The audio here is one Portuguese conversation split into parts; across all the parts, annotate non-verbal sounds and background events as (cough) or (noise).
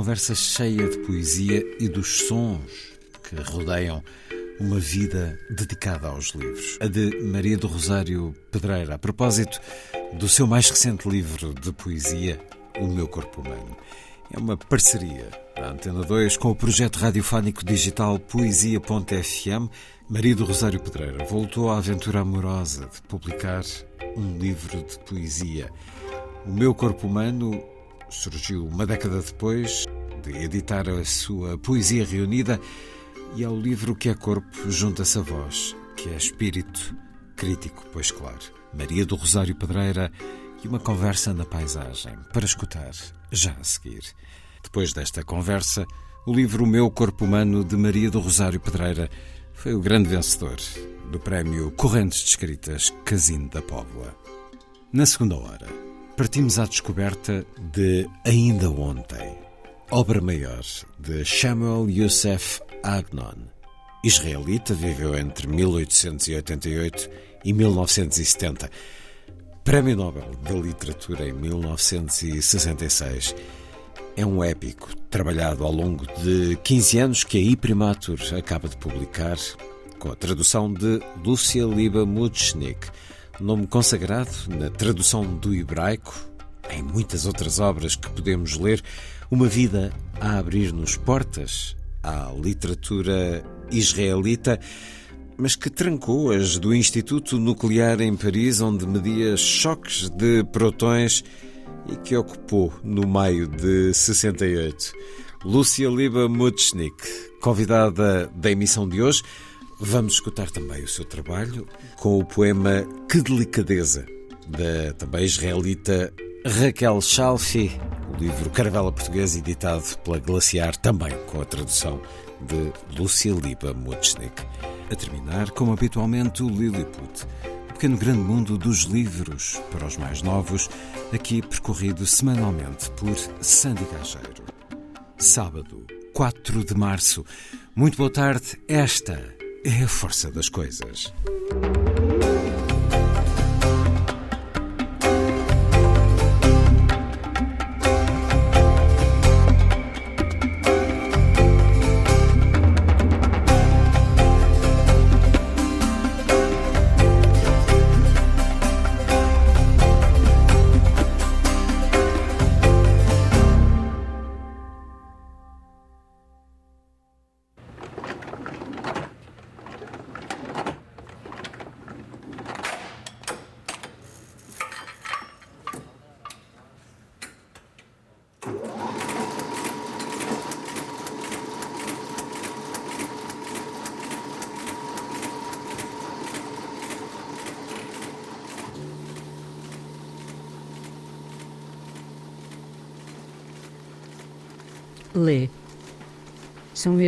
conversa cheia de poesia e dos sons que rodeiam uma vida dedicada aos livros. A de Maria do Rosário Pedreira, a propósito do seu mais recente livro de poesia, O Meu Corpo Humano. É uma parceria da Antena 2 com o projeto radiofónico digital Poesia.fm. Maria do Rosário Pedreira voltou à aventura amorosa de publicar um livro de poesia. O Meu Corpo Humano surgiu uma década depois de editar a sua poesia reunida e ao livro que é corpo junta-se a voz, que é espírito crítico, pois claro. Maria do Rosário Pedreira e uma conversa na paisagem para escutar já a seguir. Depois desta conversa, o livro Meu Corpo Humano de Maria do Rosário Pedreira foi o grande vencedor do prémio Correntes de Escritas Casino da Póvoa. Na segunda hora, partimos à descoberta de Ainda Ontem, obra maior de Samuel Youssef Agnon. Israelita, viveu entre 1888 e 1970. Prémio Nobel da Literatura em 1966. É um épico trabalhado ao longo de 15 anos que a Iprimatur acaba de publicar, com a tradução de Lúcia Liba Mutschnik, nome consagrado na tradução do hebraico, em muitas outras obras que podemos ler, uma vida a abrir-nos portas à literatura israelita, mas que trancou as do Instituto Nuclear em Paris, onde media choques de protões e que ocupou no maio de 68. Lúcia Liba Mutschnik, convidada da emissão de hoje, vamos escutar também o seu trabalho com o poema Que Delicadeza, da também israelita Raquel Chalfi, o livro Caravela Portuguesa, editado pela Glaciar, também com a tradução de Lúcia Liba Mutschnik. A terminar, como habitualmente, o Lilliput, o pequeno grande mundo dos livros para os mais novos, aqui percorrido semanalmente por Sandy Gageiro. Sábado, 4 de março. Muito boa tarde. Esta é a força das coisas.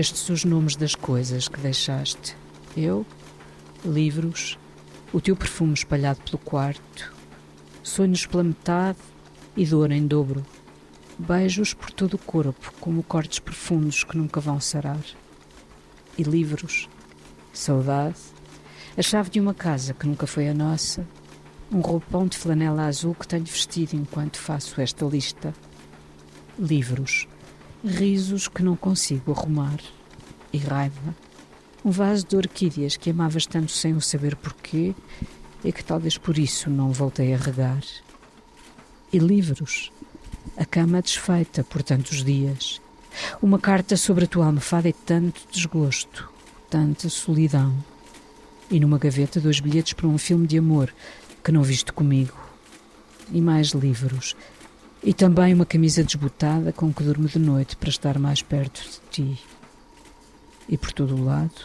Estes os nomes das coisas que deixaste. Eu, livros, o teu perfume espalhado pelo quarto, sonhos pela metade e dor em dobro. Beijos por todo o corpo, como cortes profundos que nunca vão sarar. E livros, saudade, a chave de uma casa que nunca foi a nossa, um roupão de flanela azul que tenho vestido enquanto faço esta lista. livros, risos que não consigo arrumar e raiva. Um vaso de orquídeas que amavas tanto sem o saber porquê e que talvez por isso não voltei a regar. E livros, a cama desfeita por tantos dias, uma carta sobre a tua almofada e tanto desgosto, tanta solidão. E numa gaveta dois bilhetes para um filme de amor que não viste comigo. E mais livros. E também uma camisa desbotada com que durmo de noite para estar mais perto de ti. E por todo o lado,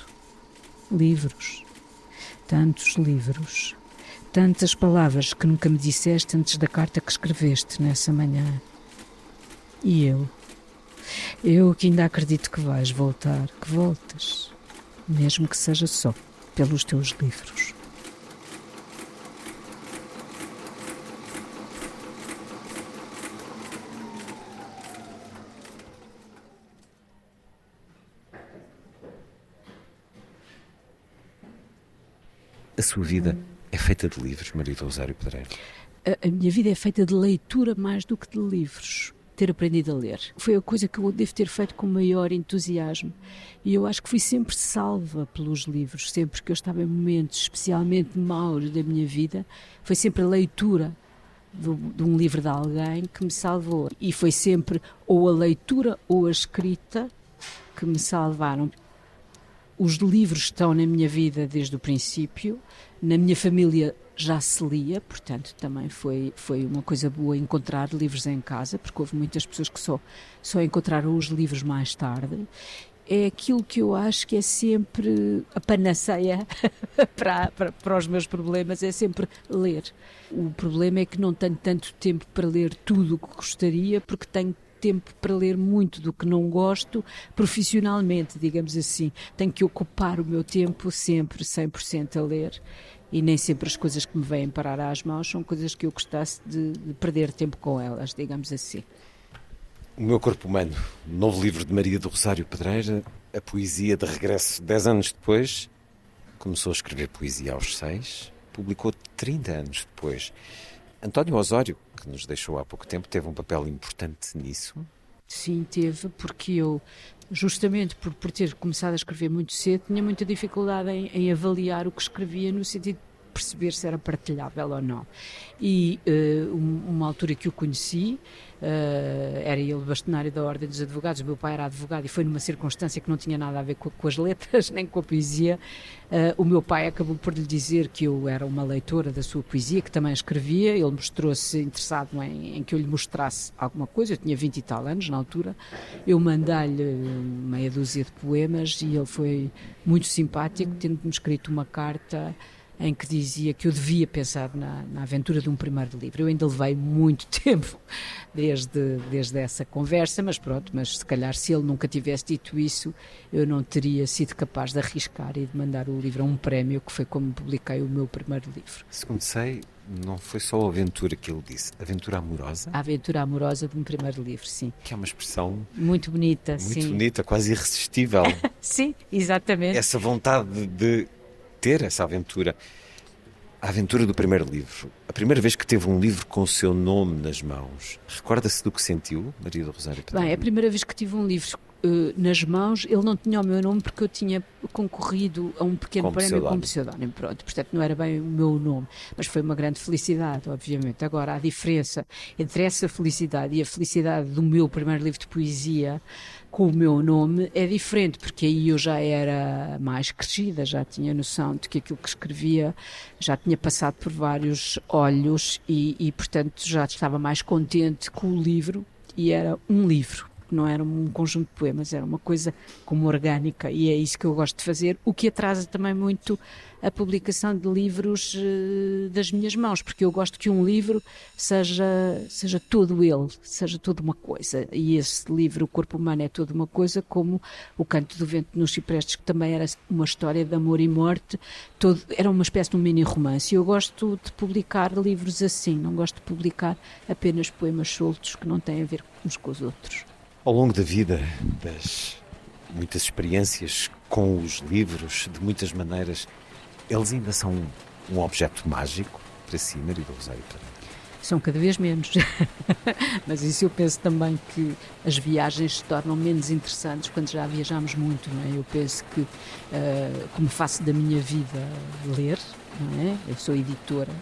livros. Tantos livros. Tantas palavras que nunca me disseste antes da carta que escreveste nessa manhã. E eu? Eu que ainda acredito que vais voltar, que voltas, mesmo que seja só pelos teus livros. A sua vida é feita de livros, Maria do Rosário Pedreiro? A, a minha vida é feita de leitura mais do que de livros ter aprendido a ler. Foi a coisa que eu devo ter feito com maior entusiasmo. E eu acho que fui sempre salva pelos livros, sempre que eu estava em momentos especialmente maus da minha vida, foi sempre a leitura de, de um livro de alguém que me salvou. E foi sempre ou a leitura ou a escrita que me salvaram. Os livros estão na minha vida desde o princípio, na minha família já se lia, portanto também foi, foi uma coisa boa encontrar livros em casa, porque houve muitas pessoas que só, só encontraram os livros mais tarde. É aquilo que eu acho que é sempre a panaceia (laughs) para, para, para os meus problemas, é sempre ler. O problema é que não tenho tanto tempo para ler tudo o que gostaria, porque tenho tempo para ler muito do que não gosto profissionalmente, digamos assim. Tenho que ocupar o meu tempo sempre 100% a ler e nem sempre as coisas que me vêm parar às mãos são coisas que eu gostasse de, de perder tempo com elas, digamos assim. O meu corpo humano, novo livro de Maria do Rosário Pedreira, a poesia de regresso dez anos depois, começou a escrever poesia aos seis, publicou 30 anos depois. António Osório, que nos deixou há pouco tempo, teve um papel importante nisso? Sim, teve, porque eu, justamente por, por ter começado a escrever muito cedo, tinha muita dificuldade em, em avaliar o que escrevia no sentido perceber se era partilhável ou não. E uh, uma altura que o conheci, uh, era ele bastonário da Ordem dos Advogados, o meu pai era advogado e foi numa circunstância que não tinha nada a ver com, com as letras (laughs) nem com a poesia. Uh, o meu pai acabou por lhe dizer que eu era uma leitora da sua poesia, que também escrevia. Ele mostrou-se interessado em, em, que eu lhe mostrasse alguma coisa. Eu tinha 20 e tal anos na altura. Eu mandei-lhe meia dúzia de poemas e ele foi muito simpático, tendo-me escrito uma carta em que dizia que eu devia pensar na, na, aventura de um primeiro livro. Eu ainda levei muito (laughs) tempo desde, desde essa conversa, mas pronto, mas se calhar se ele nunca tivesse dito isso, eu não teria sido capaz de arriscar e de mandar o livro a um prémio, que foi como publiquei o meu primeiro livro. Segundo sei, não foi só a aventura que ele disse, aventura amorosa? A aventura amorosa de um primeiro livro, sim. Que é uma expressão... Muito bonita, muito sim. Muito bonita, quase irresistível. (laughs) sim, exatamente. Essa vontade de ter essa aventura. A aventura do primeiro livro. A primeira vez que teve um livro com o seu nome nas mãos. Recorda-se do que sentiu, Maria do Rosário Pedro? Bem, a primeira vez que tive um livro uh, nas mãos, ele não tinha o meu nome porque eu tinha concorrido a um pequeno Com prémio pseudónimo. com pseudónimo. Pronto, portanto não era bem o meu nome, mas foi uma grande felicidade, obviamente. Agora, a diferença entre essa felicidade e a felicidade do meu primeiro livro de poesia com o meu nome é diferente, porque aí eu já era mais crescida, já tinha noção de que aquilo que escrevia já tinha passado por vários olhos e, e portanto, já estava mais contente com o livro e era um livro não era um conjunto de poemas, era uma coisa como orgânica e é isso que eu gosto de fazer, o que atrasa também muito a publicação de livros uh, das minhas mãos, porque eu gosto que um livro seja, seja todo ele, seja toda uma coisa. E esse livro, O Corpo Humano, é toda uma coisa, como O Canto do Vento nos Ciprestes, que também era uma história de amor e morte, todo, era uma espécie de um mini-romance. Eu gosto de publicar livros assim, não gosto de publicar apenas poemas soltos que não têm a ver uns com os outros. Ao longo da vida, das muitas experiências com os livros, de muitas maneiras, eles ainda são um objeto mágico para si, Maria do Rosário Pereira? são cada vez menos. (laughs) Mas isso eu penso também que as viagens se tornam menos interessantes quando já viajamos muito, não é? Eu penso que, uh, como faço da minha vida ler, não é? Eu sou editora,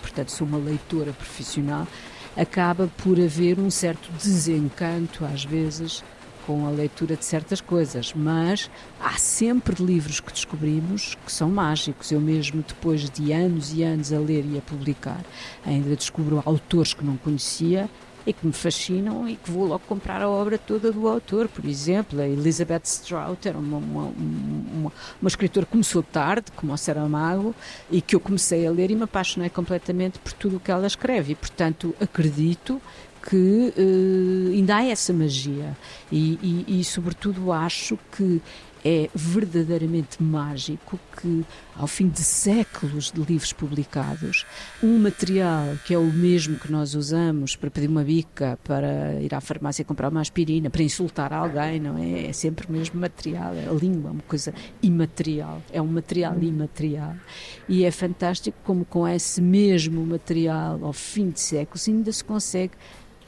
portanto sou uma leitora profissional, acaba por haver um certo desencanto, às vezes, com a leitura de certas coisas, mas há sempre livros que descobrimos que são mágicos. Eu mesmo, depois de anos e anos a ler e a publicar, ainda descubro autores que não conhecia e que me fascinam e que vou logo comprar a obra toda do autor. Por exemplo, a Elizabeth Strout era uma, uma, uma, uma escritora que começou tarde, como o Saramago, e que eu comecei a ler e me apaixonei completamente por tudo o que ela escreve. E, portanto, acredito que uh, ainda há essa magia e, e, e, sobretudo, acho que é verdadeiramente mágico que, ao fim de séculos de livros publicados, um material que é o mesmo que nós usamos para pedir uma bica, para ir à farmácia comprar uma aspirina, para insultar alguém, não é? É sempre o mesmo material. A língua é uma coisa imaterial, é um material imaterial. E é fantástico como, com esse mesmo material, ao fim de séculos, ainda se consegue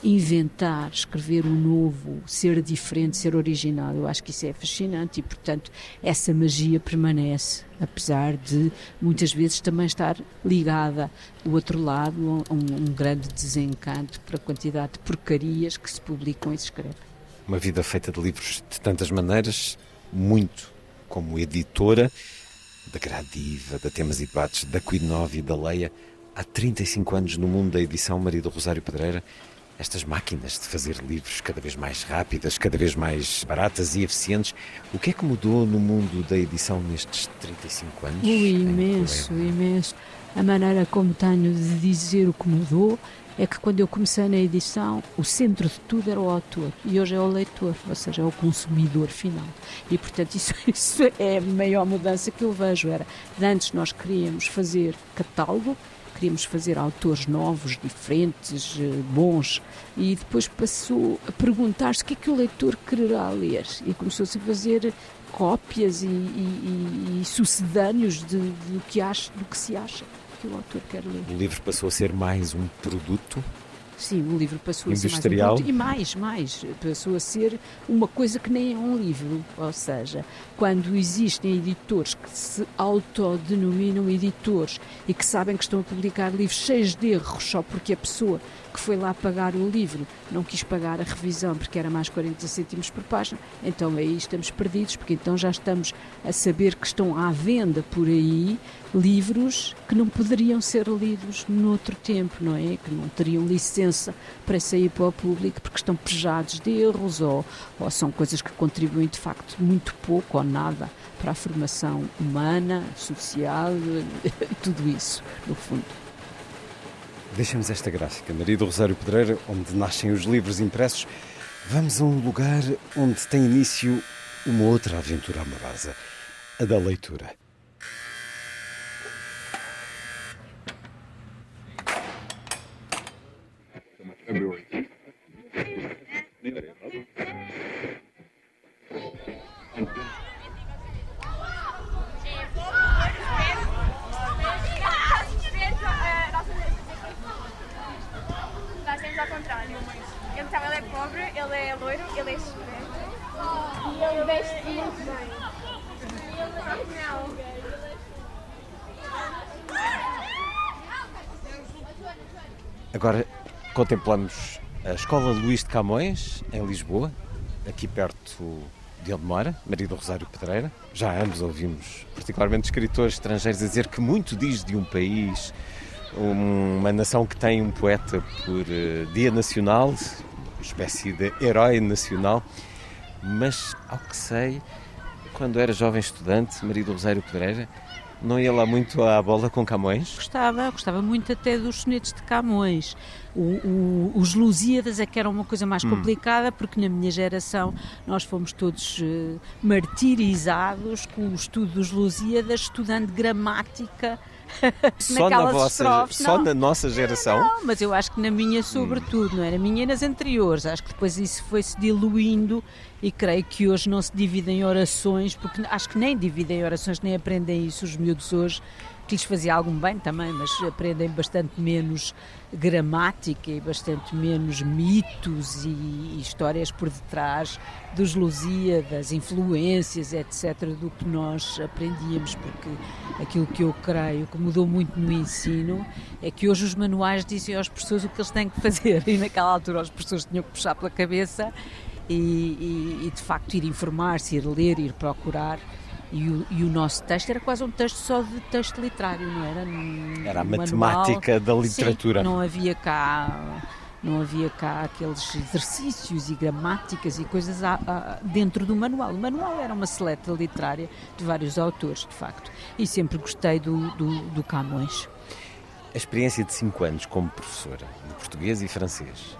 inventar, escrever um novo, ser diferente, ser original. Eu acho que isso é fascinante e, portanto, essa magia permanece, apesar de muitas vezes também estar ligada do outro lado a um, um grande desencanto por a quantidade de porcarias que se publicam e se escrevem. Uma vida feita de livros de tantas maneiras, muito como editora da Gradiva, da Temas e Debates, da Quid e da Leia, há 35 anos no mundo da edição Maria do Rosário Pedreira estas máquinas de fazer livros cada vez mais rápidas, cada vez mais baratas e eficientes. O que é que mudou no mundo da edição nestes 35 anos? O imenso, imenso. A maneira como tenho de dizer o que mudou é que quando eu comecei na edição, o centro de tudo era o autor e hoje é o leitor, ou seja, é o consumidor final. E portanto, isso, (laughs) isso é a maior mudança que eu vejo. Era, antes nós queríamos fazer catálogo queríamos fazer autores novos, diferentes, eh, bons, e depois passou a perguntar-se o que é que o leitor quererá ler, e começou-se a fazer cópias e, e, e sucedâneos de, de, do, que acha, do que se acha que o autor quer ler. O livro passou a ser mais um produto Sim, o livro passou a ser mais um e mais, mais, passou a ser uma coisa que nem é um livro, ou seja, quando existem editores que se autodenominam editores e que sabem que estão a publicar livros cheios de erros só porque a pessoa que foi lá pagar o livro não quis pagar a revisão porque era mais 40 cêntimos por página, então aí estamos perdidos, porque então já estamos a saber que estão à venda por aí livros que não poderiam ser lidos noutro tempo, não é? Que não teriam licença para sair para o público porque estão pejados de erros ou, ou são coisas que contribuem de facto muito pouco ou nada para a formação humana, social, (laughs) tudo isso, no fundo. Deixamos esta gráfica, Maria do Rosário Pedreira, onde nascem os livros impressos. Vamos a um lugar onde tem início uma outra aventura amorosa, a da leitura. Agora contemplamos a Escola Luís de Camões, em Lisboa, aqui perto de onde mora, Maria do Rosário Pedreira. Já ambos ouvimos, particularmente escritores estrangeiros, a dizer que muito diz de um país, uma nação que tem um poeta por uh, dia nacional, espécie de herói nacional, mas, ao que sei, quando era jovem estudante, Maria do Rosário Pedreira, não ia lá muito à bola com Camões? Gostava, gostava muito até dos sonetos de Camões. O, o, os Lusíadas é que era uma coisa mais hum. complicada, porque na minha geração nós fomos todos uh, martirizados com o estudo dos Lusíadas, estudando gramática (laughs) só na vossa, estrofes, só na nossa geração? Não, mas eu acho que na minha sobretudo, hum. não era? minha e nas anteriores. Acho que depois isso foi-se diluindo e creio que hoje não se divide em orações, porque acho que nem dividem orações, nem aprendem isso os miúdos hoje. que lhes fazia algum bem também, mas aprendem bastante menos gramática e bastante menos mitos e histórias por detrás dos Lusíadas, influências, etc., do que nós aprendíamos, porque aquilo que eu creio que mudou muito no ensino é que hoje os manuais dizem aos professores o que eles têm que fazer (laughs) e naquela altura os professores tinham que puxar pela cabeça e, e, e de facto ir informar-se, ir ler, ir procurar. E o, e o, nosso texto era quase um texto só de texto literário, não era? Era a matemática da literatura. Sim, não havia cá não havia cá aqueles exercícios e gramáticas e coisas a, a, dentro do manual. O manual era uma seleta literária de vários autores, de facto, e sempre gostei do, do, do Camões. A experiência de cinco anos como professora de português e francês,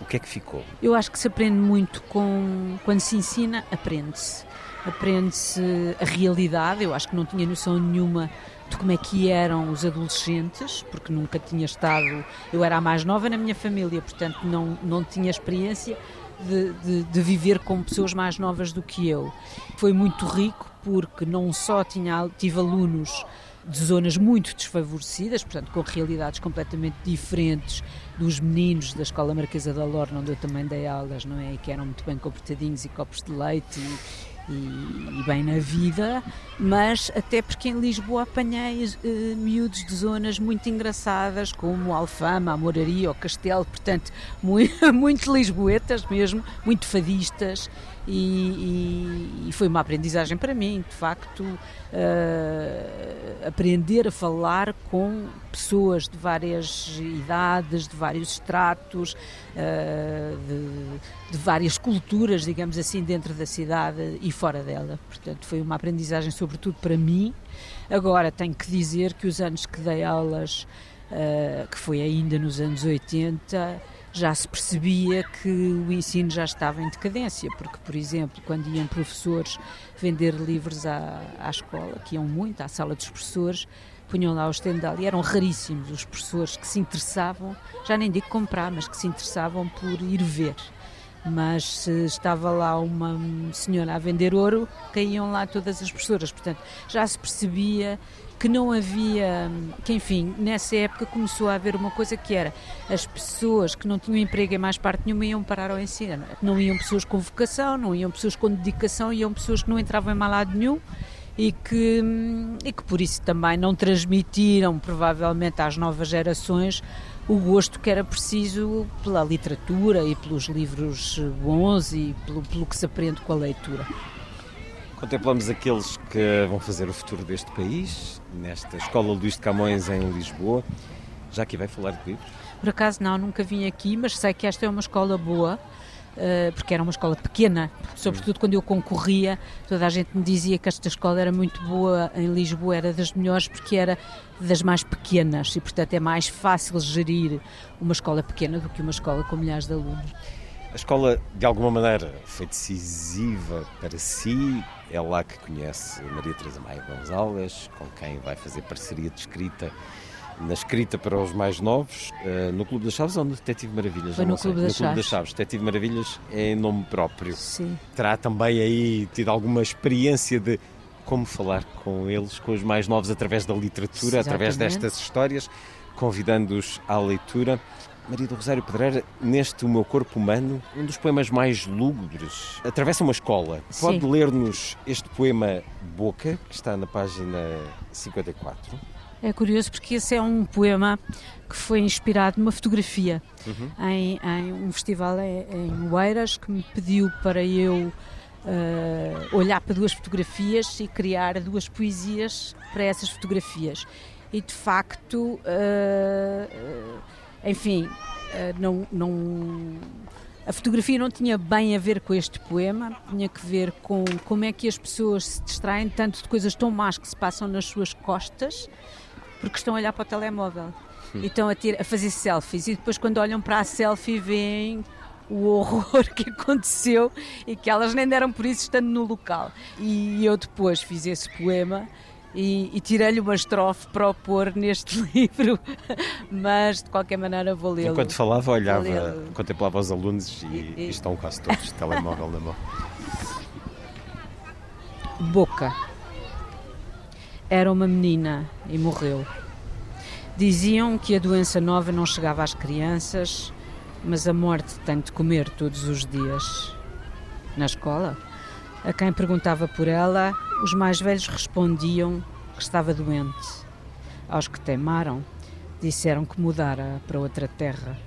o que é que ficou? Eu acho que se aprende muito com quando se ensina, aprende-se aprende-se a realidade. Eu acho que não tinha noção nenhuma de como é que eram os adolescentes, porque nunca tinha estado. Eu era a mais nova na minha família, portanto não, não tinha experiência de, de, de viver com pessoas mais novas do que eu. Foi muito rico porque não só tinha, tive alunos de zonas muito desfavorecidas, portanto com realidades completamente diferentes dos meninos da Escola Marquesa da Lorna, onde eu também dei aulas, não é? E que eram muito bem comportadinhos e copos de leite e, e, e, bem na vida, mas até porque em Lisboa apanhei uh, miúdos de zonas muito engraçadas, como Alfama, a Moraria, o Castelo, portanto, muito, (laughs) muito lisboetas mesmo, muito fadistas, e, e, e, foi uma aprendizagem para mim, de facto, uh, aprender a falar com pessoas de várias idades, de vários estratos, uh, de, de, várias culturas, digamos assim, dentro da cidade e fora dela. Portanto, foi uma aprendizagem, sobretudo para mim. Agora, tenho que dizer que os anos que dei aulas, uh, que foi ainda nos anos 80, já se percebia que o ensino já estava em decadência, porque, por exemplo, quando iam professores vender livros à, à escola, que iam muito à sala dos professores, punham lá o estendal e eram raríssimos os professores que se interessavam, já nem digo comprar, mas que se interessavam por ir ver. Mas se estava lá uma senhora a vender ouro, caíam lá todas as professoras. Portanto, já se percebia que não havia, que enfim, nessa época começou a haver uma coisa que era as pessoas que não tinham emprego em mais parte nenhuma iam parar ao ensino. Não iam pessoas com vocação, não iam pessoas com dedicação, iam pessoas que não entravam em malado nenhum e que, e que por isso também não transmitiram provavelmente às novas gerações o gosto que era preciso pela literatura e pelos livros bons e pelo, pelo que se aprende com a leitura. Contemplamos aqueles que vão fazer o futuro deste país, nesta Escola Luís de Camões em Lisboa. Já aqui vai falar de livros? Por acaso não, nunca vim aqui, mas sei que esta é uma escola boa, eh, porque era uma escola pequena, sobretudo quando eu concorria, toda a gente me dizia que esta escola era muito boa em Lisboa, era das melhores porque era das mais pequenas e, portanto, é mais fácil gerir uma escola pequena do que uma escola com milhares de alunos. A escola, de alguma maneira, foi decisiva para si. É lá que conhece Maria Teresa Maia Gonzalez, com quem vai fazer parceria de escrita na escrita para os mais novos, uh, no Clube das Chaves ou no Detetive Maravilhas? Foi no, Clube das, no Clube das Chaves. Detetive Maravilhas é em nome próprio. Sim. Terá também aí tido alguma experiência de como falar com eles, com os mais novos, através da literatura, Exatamente. através destas histórias, convidando-os à leitura. Maria do Rosário Pedreira, neste O Meu Corpo Humano, um dos poemas mais lúgubres, atravessa uma escola. Pode ler-nos este poema Boca, que está na página 54? É curioso porque esse é um poema que foi inspirado numa fotografia uhum. em, em, um festival em, Oeiras que me pediu para eu uh, olhar para duas fotografias e criar duas poesias para essas fotografias. E de facto. Uh, enfim, eh, não, não, a fotografia não tinha bem a ver com este poema, tinha que ver com como é que as pessoas se distraem tanto de coisas tão más que se passam nas suas costas, porque estão a olhar para o telemóvel hum. e estão a, ter, a fazer selfies. E depois, quando olham para a selfie, veem o horror (laughs) que aconteceu e que elas nem deram por isso estando no local. E eu depois fiz esse poema e, e tirei-lhe uma estrofe para o pôr neste (laughs) livro, mas de qualquer maneira vou lê-lo. Enquanto falava, olhava, contemplava os alunos e, e, e estão quase todos telemóvel na mão. Boca. era uma menina e morreu. Diziam que a doença nova não chegava às crianças, mas a morte tem de comer todos os dias. Na escola, a quem perguntava por ela, os mais velhos respondiam que estava doente. Aos que teimaram, disseram que mudara para outra terra.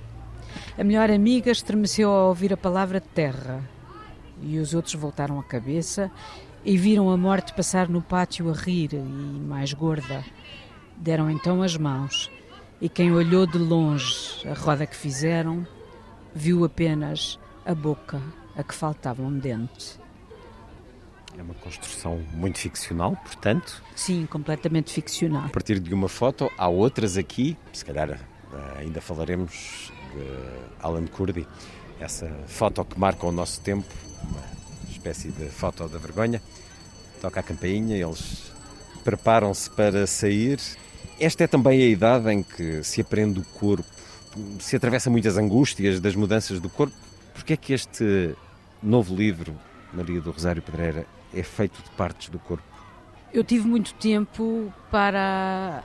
A melhor amiga estremeceu ao ouvir a palavra terra e os outros voltaram a cabeça e viram a morte passar no pátio a rir e mais gorda. Deram então as mãos e quem olhou de longe a roda que fizeram viu apenas a boca a que faltava um dente. É uma construção muito ficcional, portanto. Sim, completamente ficcional. A partir de uma foto, há outras aqui, se calhar eh, ainda falaremos de Alan Kurdi, essa foto que marca o nosso tempo, uma espécie de foto da vergonha. Toca a campainha, eles preparam-se para sair. Esta é também a idade em que se aprende o corpo, se atravessa muitas angústias das mudanças do corpo. Porque é que este novo livro, Maria do Rosário Pedreira, é feito de partes do corpo? Eu tive muito tempo para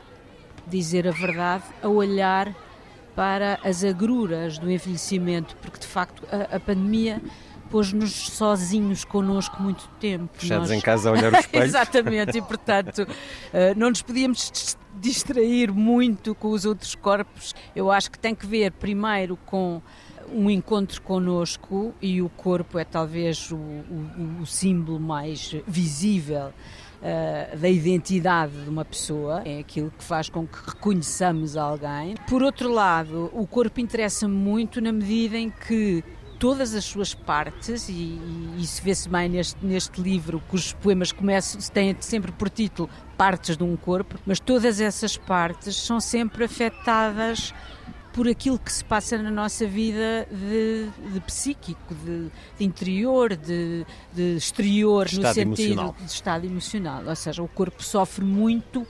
dizer a verdade, a olhar para as agruras do envelhecimento, porque de facto a, a pandemia pôs-nos sozinhos connosco muito tempo. Fechados Nós... em casa a olhar os (laughs) espelho. Exatamente, e portanto eh, não nos podíamos distrair muito com os outros corpos. Eu acho que tem que ver primeiro com um encontro connosco e o corpo é talvez o, o, o símbolo mais visível uh, da identidade de uma pessoa, é aquilo que faz com que reconheçamos alguém. Por outro lado, o corpo interessa muito na medida em que todas as suas partes, e, e isso vê-se bem neste, neste livro, cujos poemas começam, têm sempre por título Partes de um Corpo, mas todas essas partes são sempre afetadas por aquilo que se passa na nossa vida de, de psíquico, de, de, interior, de, de exterior, no sentido emocional. de estado emocional. Ou seja, o corpo sofre muito, uh,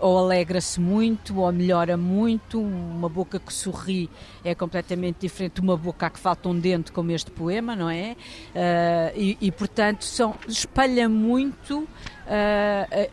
ou alegra-se muito, ou melhora muito. Uma boca que sorri é completamente diferente de uma boca a que falta um dente, como este poema, não é? Uh, e, e, portanto, são, espalha muito uh,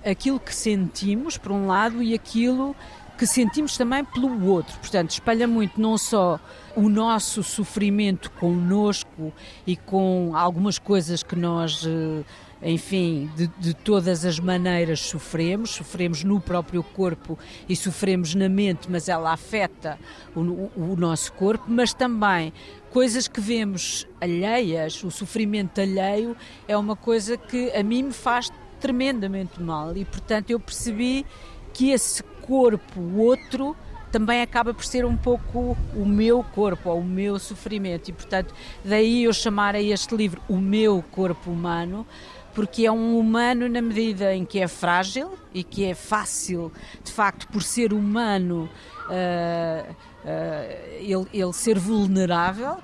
aquilo que sentimos, por um lado, e aquilo que sentimos também pelo outro. Portanto, espalha muito não só o nosso sofrimento conosco e com algumas coisas que nós, eh, enfim, de, de, todas as maneiras sofremos, sofremos no próprio corpo e sofremos na mente, mas ela afeta o, o, o nosso corpo, mas também coisas que vemos alheias, o sofrimento alheio é uma coisa que a mim me faz tremendamente mal. E, portanto, eu percebi que esse corpo, o outro, também acaba por ser um pouco o meu corpo, ou o meu sofrimento. E, portanto, daí eu chamar a este livro O Meu Corpo Humano, porque é um humano na medida em que é frágil e que é fácil, de facto, por ser humano, uh, uh, ele, ele ser vulnerável,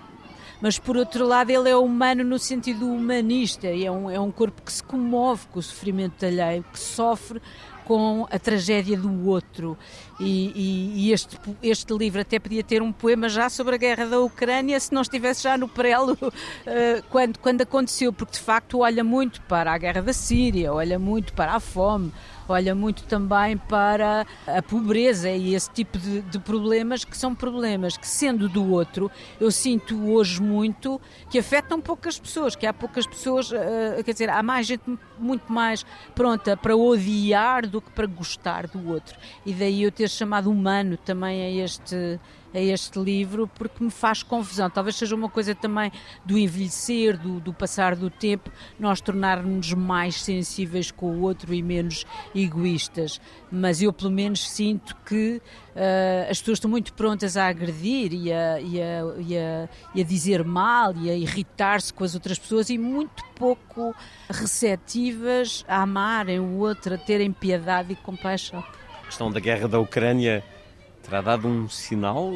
mas por outro lado ele é humano no sentido humanista, é um, é um corpo que se comove com o sofrimento alheio, que sofre com a tragédia do outro. E, e, e, este, este livro até podia ter um poema já sobre a guerra da Ucrânia se não estivesse já no prelo uh, (laughs) quando, quando aconteceu, porque de facto olha muito para a guerra da Síria, olha muito para a fome, olha muito também para a pobreza e esse tipo de, de, problemas que são problemas que, sendo do outro, eu sinto hoje muito que afetam poucas pessoas, que há poucas pessoas, uh, quer dizer, há mais gente muito mais pronta para odiar do que para gostar do outro. E daí eu ter chamado humano também a este a este livro porque me faz confusão. Talvez seja uma coisa também do envelhecer, do, do passar do tempo, nós tornarmos mais sensíveis com o outro e menos egoístas. Mas eu, pelo menos, sinto que uh, as pessoas estão muito prontas a agredir e a, e a, e a, e a dizer mal e a irritar-se com as outras pessoas e muito pouco receptivas a amarem o outro, a terem piedade e compaixão. A questão da guerra da Ucrânia terá dado um sinal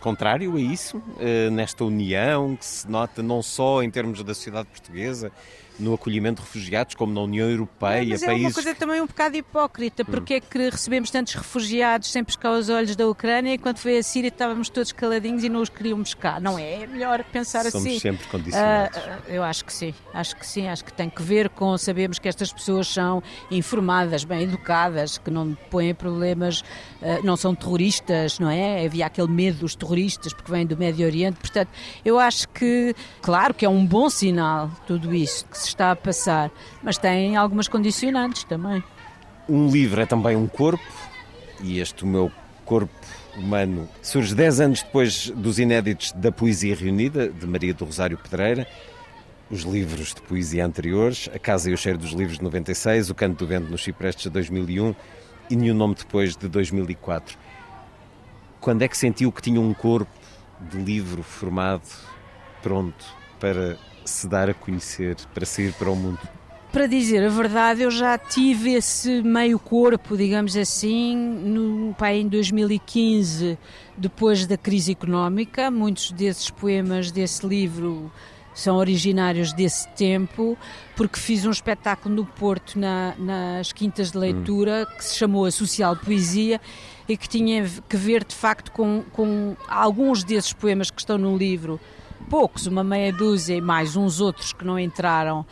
contrário a isso, uh, nesta união que se nota não só em termos da sociedade portuguesa, no acolhimento de refugiados, como na União Europeia, mas países... é uma coisa também um bocado hipócrita, porque é que recebemos tantos refugiados sem pescar os olhos da Ucrânia e quando foi a Síria estávamos todos caladinhos e não os queríamos buscar, não é? É melhor pensar Somos assim. sempre condicionados. Ah, eu acho que sim, acho que sim, acho que tem que ver com sabemos que estas pessoas são informadas, bem educadas, que não põem problemas, ah, não são terroristas, não é? Havia aquele medo dos terroristas porque vêm do Médio Oriente, portanto, eu acho que, claro que é um bom sinal tudo isso que se está a passar, mas tem algumas condicionantes também. Um livro é também um corpo, e este meu corpo humano surge 10 anos depois dos inéditos da Poesia Reunida, de Maria do Rosário Pedreira, os livros de poesia anteriores, A Casa e o Cheiro dos Livros de 96, O Canto do Vento nos Ciprestes de 2001 e Nenhum Nome depois de 2004. Quando é que sentiu que tinha um corpo de livro formado, pronto, para se dar a conhecer, para sair para o mundo? Para dizer a verdade, eu já tive esse meio corpo, digamos assim, no, pá, em 2015, depois da crise económica. Muitos desses poemas desse livro são originários desse tempo, porque fiz um espetáculo no Porto, na, nas Quintas de Leitura, que se chamou A Social Poesia e que tinha que ver, de facto, com, com alguns desses poemas que estão no livro. Poucos, uma meia dúzia e mais uns outros que não entraram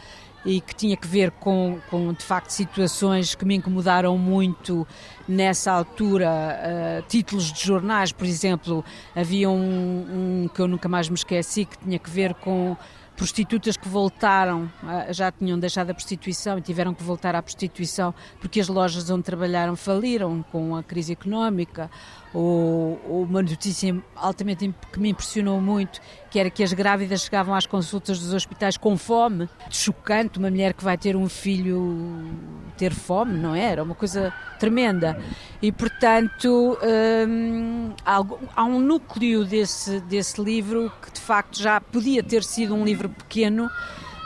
e que tinha que ver com, com de facto situações que me incomodaram muito nessa altura, uh, títulos de jornais, por exemplo, havia um, um, que eu nunca mais me esqueci que tinha que ver com prostitutas que voltaram, uh, já tinham deixado a prostituição e tiveram que voltar à prostituição porque as lojas onde trabalharam faliram com a crise económica uma notícia altamente que me impressionou muito, que era que as grávidas chegavam às consultas dos hospitais com fome, chocante, uma mulher que vai ter um filho ter fome, não é? Era uma coisa tremenda. E, portanto, hum, há um núcleo desse, desse livro que, de facto, já podia ter sido um livro pequeno,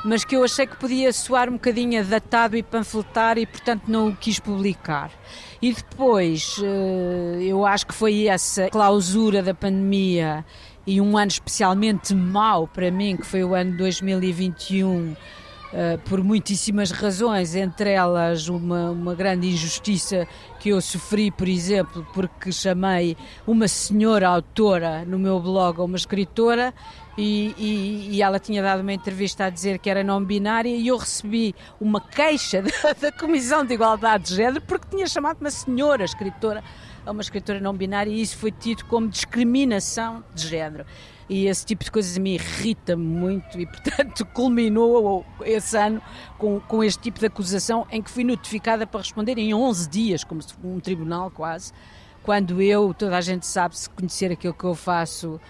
mas que eu achei que podia soar um bocadinho datado e panfletar e, portanto, não o quis publicar. E depois, eu acho que foi essa clausura da pandemia e um ano especialmente mau para mim, que foi o ano 2021, por muitíssimas razões, entre elas uma, uma grande injustiça que eu sofri, por exemplo, porque chamei uma senhora autora no meu blog a uma escritora e, e, e, ela tinha dado uma entrevista a dizer que era não binária e eu recebi uma queixa (laughs) da, da Comissão de Igualdade de Género porque tinha chamado uma senhora escritora a uma escritora não binária e isso foi tido como discriminação de género. E esse tipo de coisas me irrita-me muito e, portanto, (laughs) culminou esse ano com, com este tipo de acusação em que fui notificada para responder em 11 dias, como um tribunal quase, quando eu, toda a gente sabe, se conhecer aquilo que eu faço,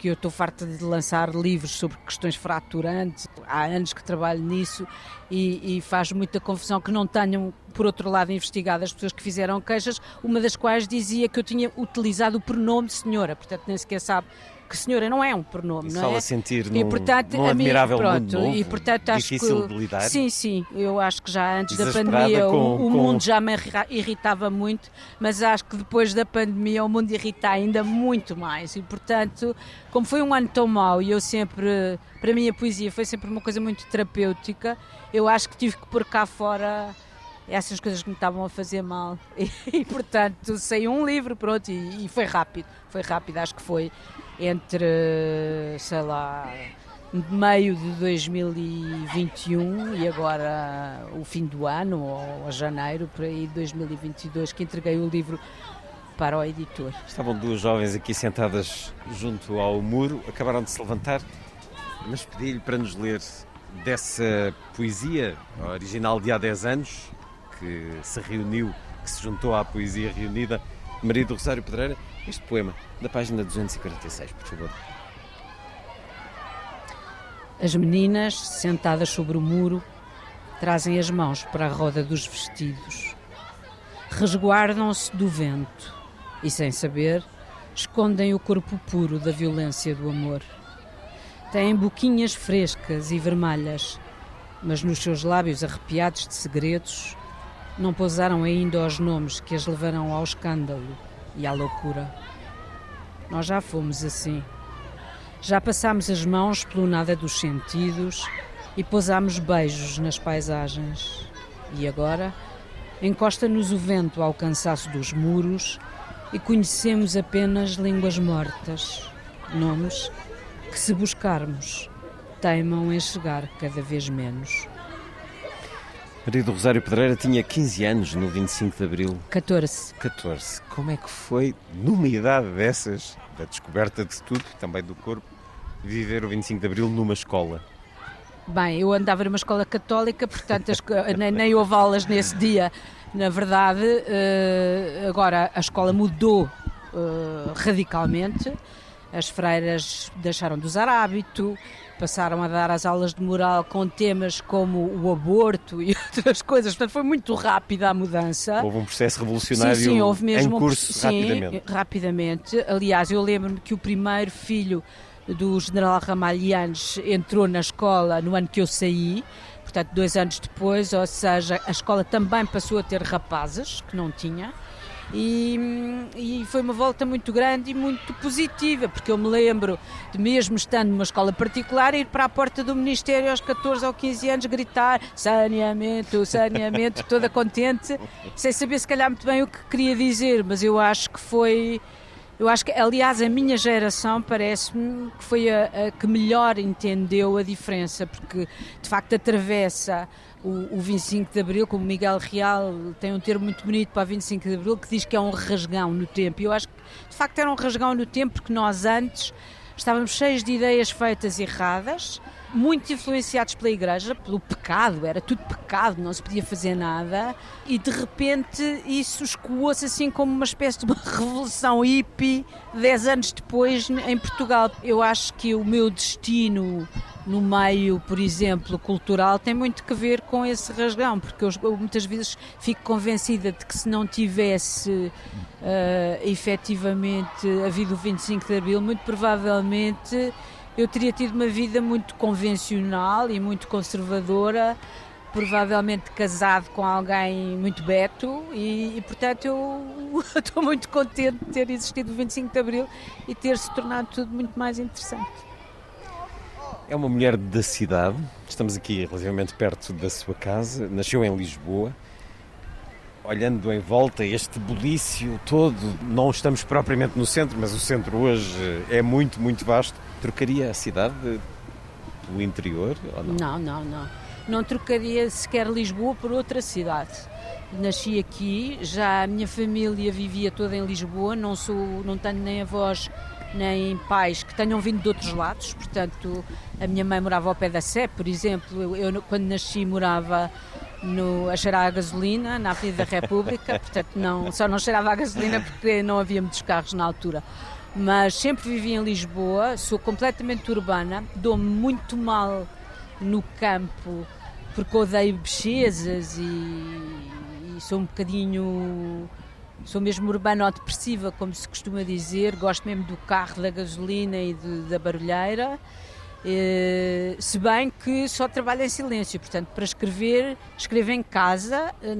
que eu estou farta de lançar livros sobre questões fraturantes, há anos que trabalho nisso e, e faz muita confusão que não tenham, por outro lado, investigado as pessoas que fizeram queixas, uma das quais dizia que eu tinha utilizado o pronome senhora, portanto nem sequer sabe que senhora não é um pronome, não é? a sentir e, num, portanto, num a mim, admirável pronto, novo, e, portanto, acho difícil que, de lidar. Sim, sim, eu acho que já antes da pandemia com- o, o com- mundo já me irritava muito, mas acho que depois da pandemia o mundo irrita ainda muito mais e, portanto, como foi um ano tão mau e eu sempre, para mim a poesia foi sempre uma coisa muito terapêutica, eu acho que tive que pôr cá fora essas coisas que me estavam a fazer mal e, (laughs) e, portanto saiu um livro pronto e, e foi rápido foi rápido acho que foi entre sei lá meio de 2021 e agora o fim do ano ou a janeiro por aí de 2022 que entreguei o livro para o editor. Estavam duas jovens aqui sentadas junto ao muro, acabaram de se levantar, mas pedi-lhe para nos ler dessa poesia original de há 10 anos, que se reuniu, que se juntou à poesia reunida, Maria do Rosário Pedreira, este poema, da página 246, por favor. As meninas, sentadas sobre o muro, trazem as mãos para a roda dos vestidos. Resguardam-se do vento e, sem saber, escondem o corpo puro da violência do amor. Têm boquinhas frescas e vermelhas, mas nos seus lábios arrepiados de segredos não pousaram ainda os nomes que as levarão ao escândalo e à loucura. Nós já fomos assim. Já passámos as mãos pelo nada dos sentidos e pousámos beijos nas paisagens. E agora encosta-nos o vento ao cansaço dos muros e conhecemos apenas línguas mortas, nomes que, se buscarmos, teimam em chegar cada vez menos. Maria do Rosário Pedreira tinha 15 anos no 25 de Abril. 14. 14. Como é que foi, numa idade dessas, da descoberta de tudo, também do corpo, viver o 25 de Abril numa escola? Bem, eu andava numa escola católica, portanto as, (laughs) nem, nem houve aulas nesse dia. Na verdade, uh, agora a escola mudou uh, radicalmente. As freiras deixaram de usar hábito, passaram a dar as aulas de moral com temas como o aborto e (laughs) outras coisas. Portanto, foi muito rápida a mudança. Houve um processo revolucionário sim, sim, houve mesmo em curso um, sim, rapidamente. rapidamente. Aliás, eu lembro-me que o primeiro filho do general Ramalhianes entrou na escola no ano que eu saí, portanto, dois anos depois, ou seja, a escola também passou a ter rapazes, que não tinha. E, e, foi uma volta muito grande e muito positiva, porque eu me lembro de mesmo estando numa escola particular ir para a porta do Ministério aos 14 ou 15 anos gritar saneamento, saneamento, toda contente, sem saber se calhar muito bem o que queria dizer, mas eu acho que foi eu acho que, aliás, a minha geração parece-me que foi a, a, que melhor entendeu a diferença, porque de facto atravessa o, o 25 de Abril, como Miguel Real tem um termo muito bonito para o 25 de Abril, que diz que é um rasgão no tempo. E eu acho que de facto era um rasgão no tempo, porque nós antes estávamos cheios de ideias feitas erradas muito influenciados pela igreja, pelo pecado, era tudo pecado, não se podia fazer nada, e de repente isso escoou-se assim como uma espécie de uma (laughs) revolução hippie, dez anos depois em Portugal. Eu acho que o meu destino no meio, por exemplo, cultural, tem muito que ver com esse rasgão, porque eu, muitas vezes fico convencida de que se não tivesse uh, efetivamente havido o 25 de Abril, muito provavelmente eu teria tido uma vida muito convencional e muito conservadora, provavelmente casado com alguém muito beto e, e portanto eu (laughs) estou muito contente de ter existido o 25 de Abril e ter se tornado tudo muito mais interessante. É uma mulher da cidade, estamos aqui relativamente perto da sua casa, nasceu em Lisboa. Olhando em volta este bulício todo, não estamos propriamente no centro, mas o centro hoje é muito, muito vasto Trocaria a cidade pelo interior ou não? Não, não, não. Não trocaria sequer Lisboa por outra cidade. Nasci aqui, já a minha família vivia toda em Lisboa, não sou, não tenho nem avós nem pais que tenham vindo de outros lados, portanto, a minha mãe morava ao pé da Sé, por exemplo, eu, eu quando nasci morava no, a cheirar a gasolina na Avenida da República, (laughs) portanto não, só não cheirava a gasolina porque não havia muitos carros na altura mas sempre vivi em Lisboa, sou completamente urbana, dou-me muito mal no campo porque odeio bichezas e, e sou um bocadinho. Sou mesmo urbano-depressiva, como se costuma dizer, gosto mesmo do carro, da gasolina e de, da barulheira. Eh, se bem que só trabalho em silêncio, portanto, para escrever, escrevo em casa, eh,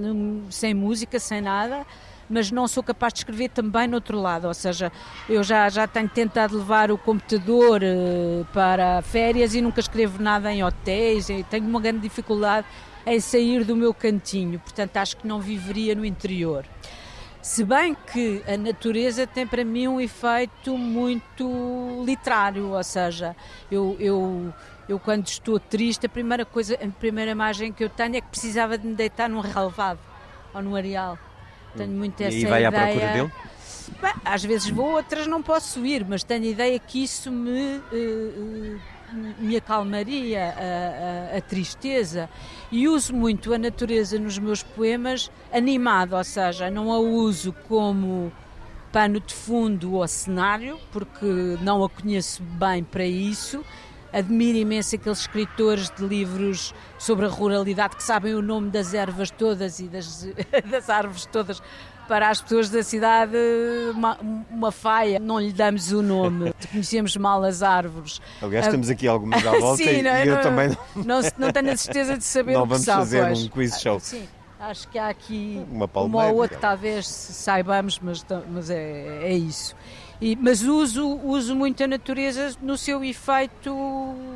sem música, sem nada mas não sou capaz de escrever também no outro lado, ou seja, eu já, já tenho tentado levar o computador uh, para férias e nunca escrevo nada em hotéis, e tenho uma grande dificuldade em sair do meu cantinho, portanto acho que não viveria no interior. Se bem que a natureza tem para mim um efeito muito literário, ou seja, eu, eu, eu quando estou triste, a primeira coisa, a primeira imagem que eu tenho é que precisava de me deitar num relevado ou num areal. Tenho muito essa e vai ideia. à procura dele? Bem, às vezes vou, outras não posso ir, mas tenho a ideia que isso me, uh, me acalmaria a, a, a, tristeza. E uso muito a natureza nos meus poemas animado, ou seja, não a uso como pano de fundo ou cenário, porque não a conheço bem para isso. Admiro imenso aqueles escritores de livros sobre a ruralidade que sabem o nome das ervas todas e das, (laughs) das árvores todas. Para as pessoas da cidade, uma, uma faia, não lhe damos o nome, (laughs) conhecemos mal as árvores. Aliás, ah, temos aqui algumas à (laughs) volta sim, e, não, e eu não, também não, não, tenho a certeza de saber não o que vamos são. fazer pois. um quiz show. Sim. Acho que há aqui Uma uma, palmeira. ou outra, talvez saibamos, mas, mas é, é isso. E- mas uso, uso muito a natureza no seu efeito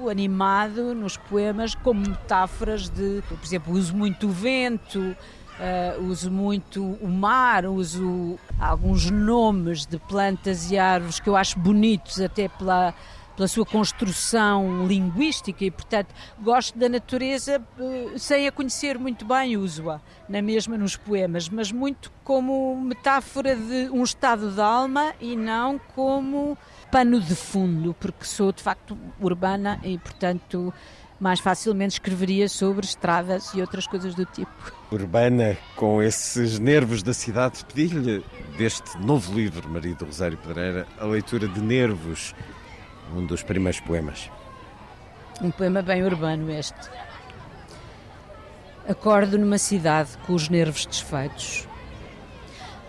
animado, nos poemas, como metáforas de. Por exemplo, uso muito o vento, eh, uso muito o mar, uso alguns nomes de plantas e árvores que eu acho bonitos, até pela pela sua construção linguística e, portanto, gosto da natureza eh, sem a conhecer muito bem, uso-a na mesma nos poemas, mas muito como metáfora de um estado de alma e não como pano de fundo, porque sou de facto urbana e, portanto, mais facilmente escreveria sobre estradas e outras coisas do tipo. Urbana, com esses nervos da cidade, pedi-lhe deste novo livro, Maria do Rosário Pedreira, a leitura de Nervos, um dos primeiros poemas. Um poema bem urbano este. Acordo numa cidade com os nervos desfeitos.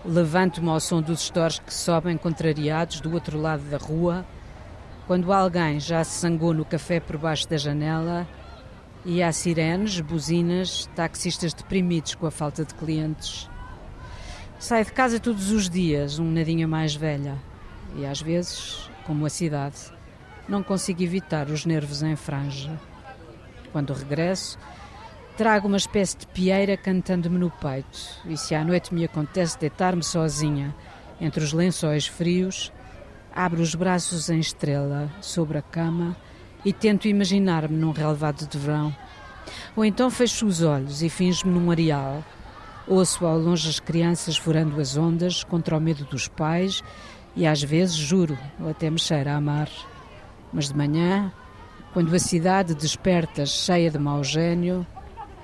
Levanto-me ao som dos estores que sobem contrariados do outro lado da rua, quando alguém já se zangou no café por baixo da janela e há sirenes, buzinas, taxistas deprimidos com a falta de clientes. Saio de casa todos os dias, um nadinha mais velha, e às vezes, como a cidade, não consigo evitar os nervos em franja. Quando regresso, trago uma espécie de pieira cantando-me no peito, e se à noite me acontece deitar-me sozinha entre os lençóis frios, abro os braços em estrela sobre a cama e tento imaginar-me num relevado de verão. Ou então fecho os olhos e finjo-me num areal. Ouço ao longe as crianças furando as ondas contra o medo dos pais e às vezes juro, ou até me cheira a mar. Mas de manhã, quando a cidade desperta cheia de mau gênio,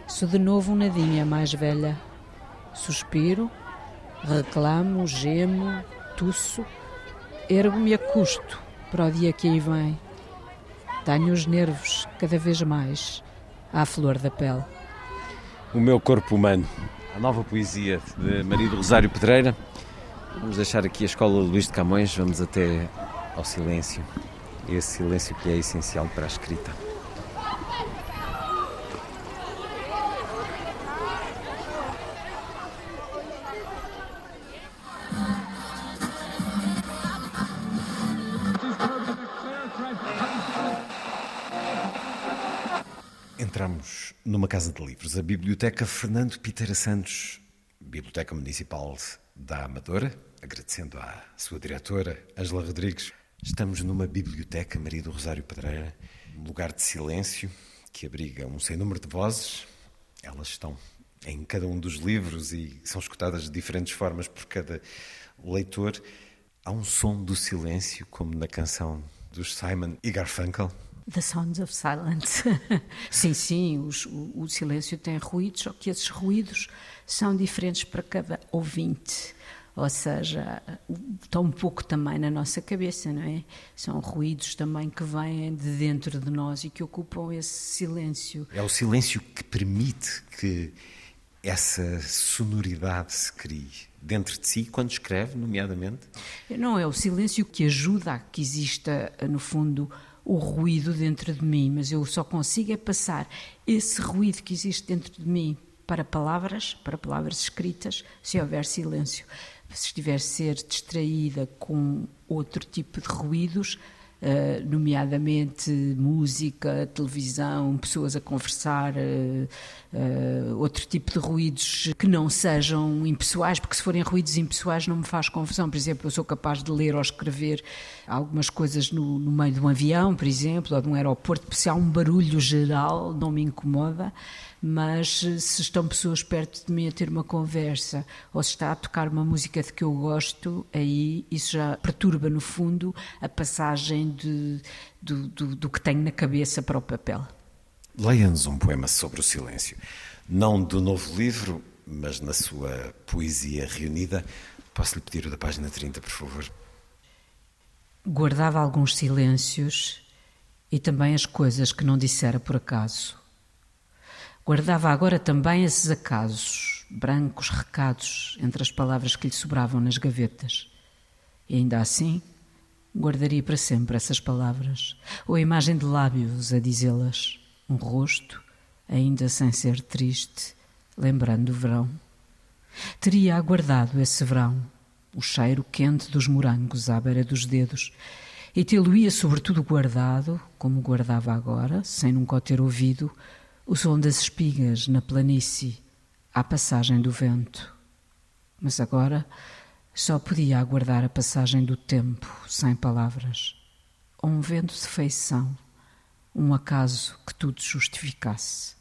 sou de novo um nadinha mais velha. Suspiro, reclamo, gemo, tuço, ergo-me a custo para o dia que aí vem. Tenho os nervos cada vez mais à flor da pele. O meu corpo humano, a nova poesia de Maria do Rosário Pedreira. Vamos deixar aqui a escola Luís de Camões, vamos até ao silêncio. Esse silêncio que é essencial para a escrita. Entramos numa casa de livros, a Biblioteca Fernando Piteira Santos, Biblioteca Municipal da Amadora, agradecendo à sua diretora, Ângela Rodrigues. Estamos numa biblioteca, Maria do Rosário Pedreira, um lugar de silêncio que abriga um sem número de vozes. Elas estão em cada um dos livros e são escutadas de diferentes formas por cada leitor. Há um som do silêncio, como na canção dos Simon e Garfunkel. The Sounds of Silence. (laughs) sim, sim, os- o, o silêncio tem ruídos, só que esses ruídos são diferentes para cada ouvinte. Ou seja, estão um pouco também na nossa cabeça, não é? São ruídos também que vêm de dentro de nós e que ocupam esse silêncio. É o silêncio que permite que essa sonoridade se crie dentro de si, quando escreve, nomeadamente. Não é o silêncio que ajuda a que exista, no fundo, o ruído dentro de mim, mas eu só consigo é passar esse ruído que existe dentro de mim para palavras, para palavras escritas, se houver silêncio. Se estiver a ser distraída com outro tipo de ruídos, eh, nomeadamente música, televisão, pessoas a conversar, eh, eh, outro tipo de ruídos que não sejam impessoais, porque se forem ruídos impessoais não me faz confusão. Por exemplo, eu sou capaz de ler ou escrever algumas coisas no, no meio de um avião, por exemplo, ou de um aeroporto, se há um barulho geral, não me incomoda. Mas eh, se estão pessoas perto de mim a ter uma conversa ou se está a tocar uma música de que eu gosto, aí isso já perturba, no fundo, a passagem de, do, do, do que tenho na cabeça para o papel. Leia-nos um poema sobre o silêncio. Não do novo livro, mas na sua poesia reunida. Posso lhe pedir o da página 30, por favor? Guardava alguns silêncios e também as coisas que não dissera por acaso. Guardava agora também esses acasos, brancos recados entre as palavras que lhe sobravam nas gavetas. E ainda assim, guardaria para sempre essas palavras, ou a imagem de lábios a dizê-las, um rosto, ainda sem ser triste, lembrando o verão. Teria aguardado esse verão, o cheiro quente dos morangos à beira dos dedos, e tê-lo-ia sobretudo guardado, como guardava agora, sem nunca o ter ouvido, o som das espigas na planície, à passagem do vento. Mas agora só podia aguardar a passagem do tempo, sem palavras, ou um vento de feição, um acaso que tudo justificasse.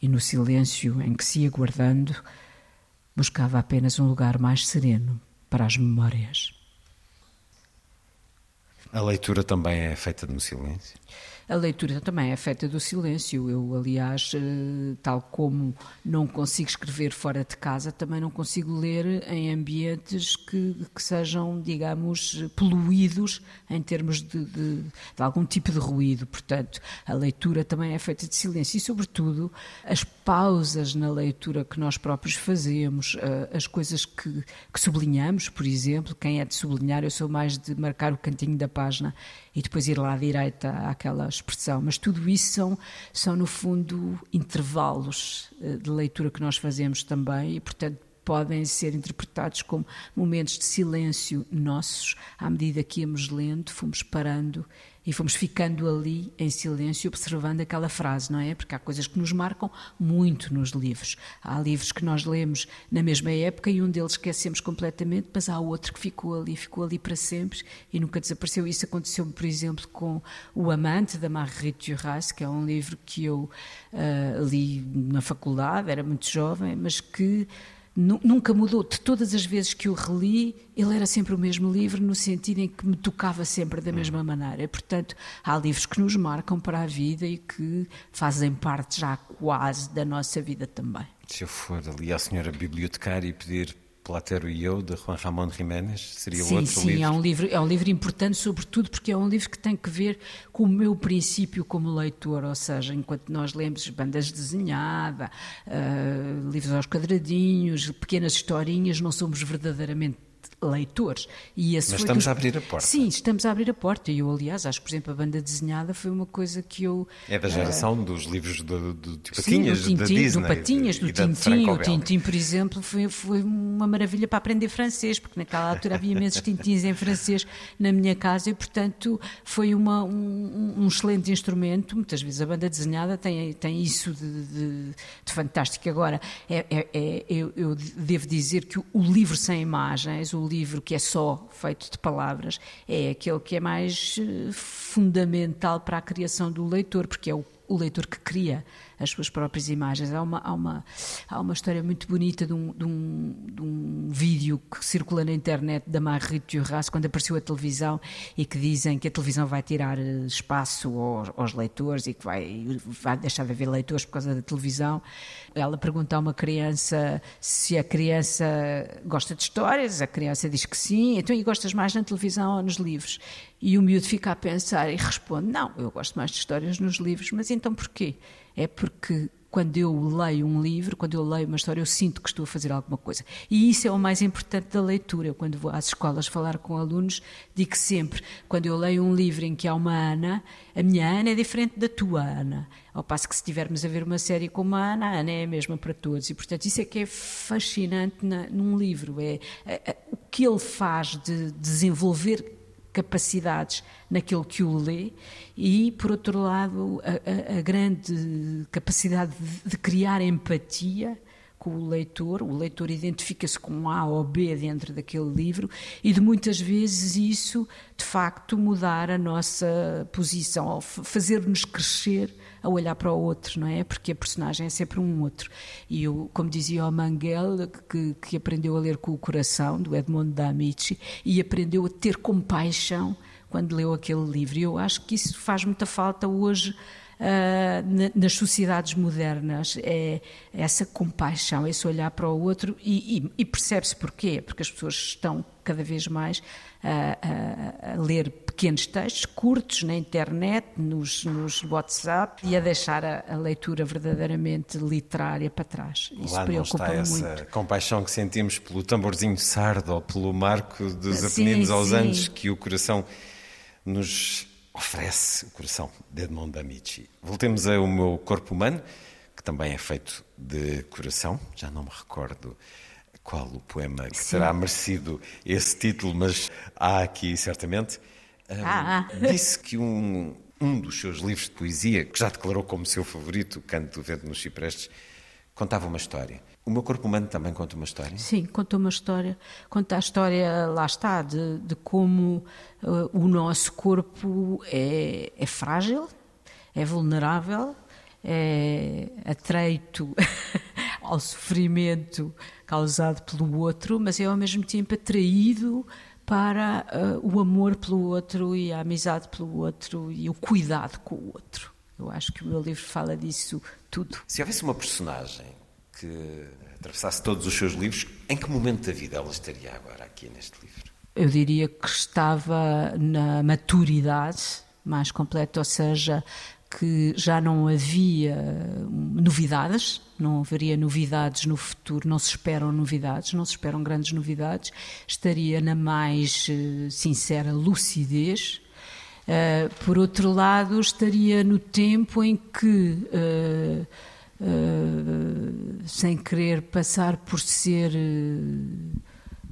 E no silêncio em que se ia guardando, buscava apenas um lugar mais sereno para as memórias. A leitura também é feita no silêncio? A leitura também é feita do silêncio. Eu, aliás, eh, tal como não consigo escrever fora de casa, também não consigo ler em ambientes que, que sejam, digamos, poluídos em termos de, de, de, algum tipo de ruído. Portanto, a leitura também é feita de silêncio e, sobretudo, as pausas na leitura que nós próprios fazemos, eh, as coisas que, que sublinhamos, por exemplo. Quem é de sublinhar, eu sou mais de marcar o cantinho da página e depois ir lá à direita àquela expressão. Mas tudo isso são, são no fundo, intervalos eh, de leitura que nós fazemos também e, portanto, podem ser interpretados como momentos de silêncio nossos, à medida que íamos lendo, fomos parando e fomos ficando ali em silêncio, observando aquela frase, não é? Porque há coisas que nos marcam muito nos livros. Há livros que nós lemos na mesma época e um deles esquecemos completamente, mas há outro que ficou ali, ficou ali para sempre e nunca desapareceu. Isso aconteceu, por exemplo, com O Amante, da Marguerite Duras, que é um livro que eu uh, li na faculdade, era muito jovem, mas que nunca mudou. De todas as vezes que o reli, ele era sempre o mesmo livro, no sentido em que me tocava sempre da mesma maneira. Portanto, há livros que nos marcam para a vida e que fazem parte já quase da nossa vida também. Se eu for ali à senhora bibliotecária e pedir Platero e eu, de Juan Ramón Jiménez, seria sim, outro sim, livro? Sim, é um livro, é um livro importante, sobretudo porque é um livro que tem que ver com o meu princípio como leitor, ou seja, enquanto nós lemos bandas desenhadas, uh, livros aos quadradinhos, pequenas historinhas, não somos verdadeiramente leitores. E Mas estamos a abrir a porta. Sim, estamos a abrir a porta. E eu, aliás, acho que, por exemplo, a banda desenhada foi uma coisa que eu... É da geração uh, dos livros do, do, de Patinhas, sim, do Tintin, da Disney. Do Patinhas, do Tintin. O Tintin, por exemplo, foi, foi uma maravilha para aprender francês, porque naquela altura havia imensos (laughs) Tintins em francês na minha casa e, portanto, foi uma, um, um, excelente instrumento. Muitas vezes a banda desenhada tem, tem isso de, de, de fantástico. Agora, é, é, é eu, eu, devo dizer que o, o livro sem imagens, o livro que é só feito de palavras é aquele que é mais eh, fundamental para a criação do leitor, porque é o, o leitor que cria as suas próprias imagens. Há uma, há uma, há uma história muito bonita de um, de, um, de um vídeo que circula na internet da Marguerite Duras quando apareceu a televisão e que dizem que a televisão vai tirar eh, espaço aos, aos leitores e que vai, vai deixar de haver leitores por causa da televisão. Ela pergunta a uma criança se a criança gosta de histórias, a criança diz que sim, então e gostas mais na televisão ou nos livros? E o miúdo fica a pensar e responde: Não, eu gosto mais de histórias nos livros, mas então porquê? É porque quando eu leio um livro, quando eu leio uma história, eu sinto que estou a fazer alguma coisa. E isso é o mais importante da leitura. Eu, quando vou às escolas falar com alunos, digo sempre: quando eu leio um livro em que há uma Ana, a minha Ana é diferente da tua Ana. Ao passo que, se estivermos a ver uma série com uma Ana, a Ana é a mesma para todos. E, portanto, isso é que é fascinante na, num livro: é, é, é o que ele faz de desenvolver capacidades naquilo que o lê e, por outro lado, a, a, grande capacidade de, de, criar empatia com o leitor. O leitor identifica-se com A ou B dentro daquele livro e, de muitas vezes, isso, de facto, mudar a nossa posição, fazer-nos crescer a olhar para o outro, não é? Porque a personagem é sempre um outro. E eu, como dizia o Manguel, que, que aprendeu a ler com o coração, do Edmond da Amici, e aprendeu a ter compaixão quando leu aquele livro. E eu acho que isso faz muita falta hoje uh, nas sociedades modernas é essa compaixão, esse olhar para o outro e, e, e percebe-se porquê, porque as pessoas estão cada vez mais a, a, a, ler pequenos textos curtos na internet, nos, nos WhatsApp e a deixar a, a, leitura verdadeiramente literária para trás. Isso Lá não está essa muito. compaixão que sentimos pelo tamborzinho sardo ou pelo marco dos Apeninos aos anos que o coração nos oferece o coração de Edmond Amici. Voltemos ao meu corpo humano, que também é feito de coração. Já não me recordo qual o poema que Sim. terá merecido esse título, mas há aqui certamente. Ah, ah. (laughs) Disse que um, um dos seus livros de poesia, que já declarou como seu favorito, Canto do Vento nos Ciprestes, contava uma história. O meu corpo humano também conta uma história? Sim, conta uma história. Conta a história, lá está, de, de como uh, o nosso corpo é, é frágil, é vulnerável, é atreito (laughs) ao sofrimento causado pelo outro, mas é ao mesmo tempo atraído para uh, o amor pelo outro e a amizade pelo outro e o cuidado com o outro. Eu acho que o meu livro fala disso tudo. Se houvesse uma personagem que atravessasse todos os seus livros, em que momento da vida ela estaria agora aqui neste livro? Eu diria que estava na maturidade mais completa, ou seja, que já não havia novidades, não haveria novidades no futuro, não se esperam novidades, não se esperam grandes novidades, estaria na mais eh, sincera lucidez. Uh, por outro lado, estaria no tempo em que, uh, sem querer passar por ser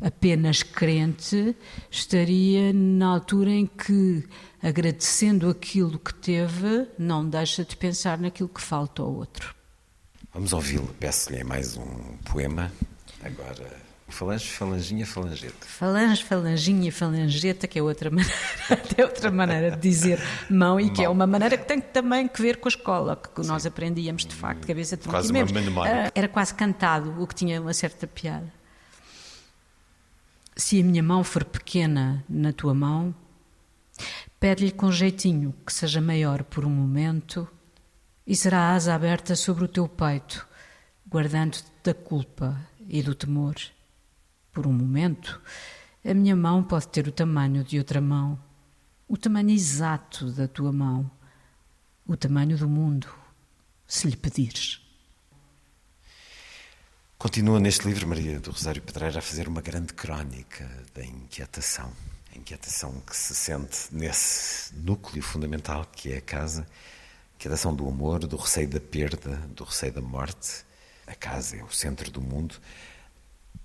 apenas crente, estaria na altura em que agradecendo aquilo que teve, não deixa de pensar naquilo que falta ao outro. Vamos ouvi-lo. Peço-lhe mais um poema. Agora, falange, falanginha, falangeta. Falange, falanginha, falangeta, que é outra (laughs) maneira, é outra maneira de dizer mão e mão. que é uma maneira que tem também que ver com a escola, que Sim. nós aprendíamos de facto, cabeça de Quase uma memória. Era quase cantado, o que tinha uma certa piada. Se a minha mão for pequena na tua mão, Pede-lhe com jeitinho que seja maior por um momento e será a asa aberta sobre o teu peito, guardando-te da culpa e do temor. Por um momento, a minha mão pode ter o tamanho de outra mão, o tamanho exato da tua mão, o tamanho do mundo, se lhe pedires. Continua neste livro, Maria do Rosário Pedreira, a fazer uma grande crónica da inquietação inquietação que se sente nesse núcleo fundamental que é a casa, inquietação do amor, do receio da perda, do receio da morte. A casa é o centro do mundo.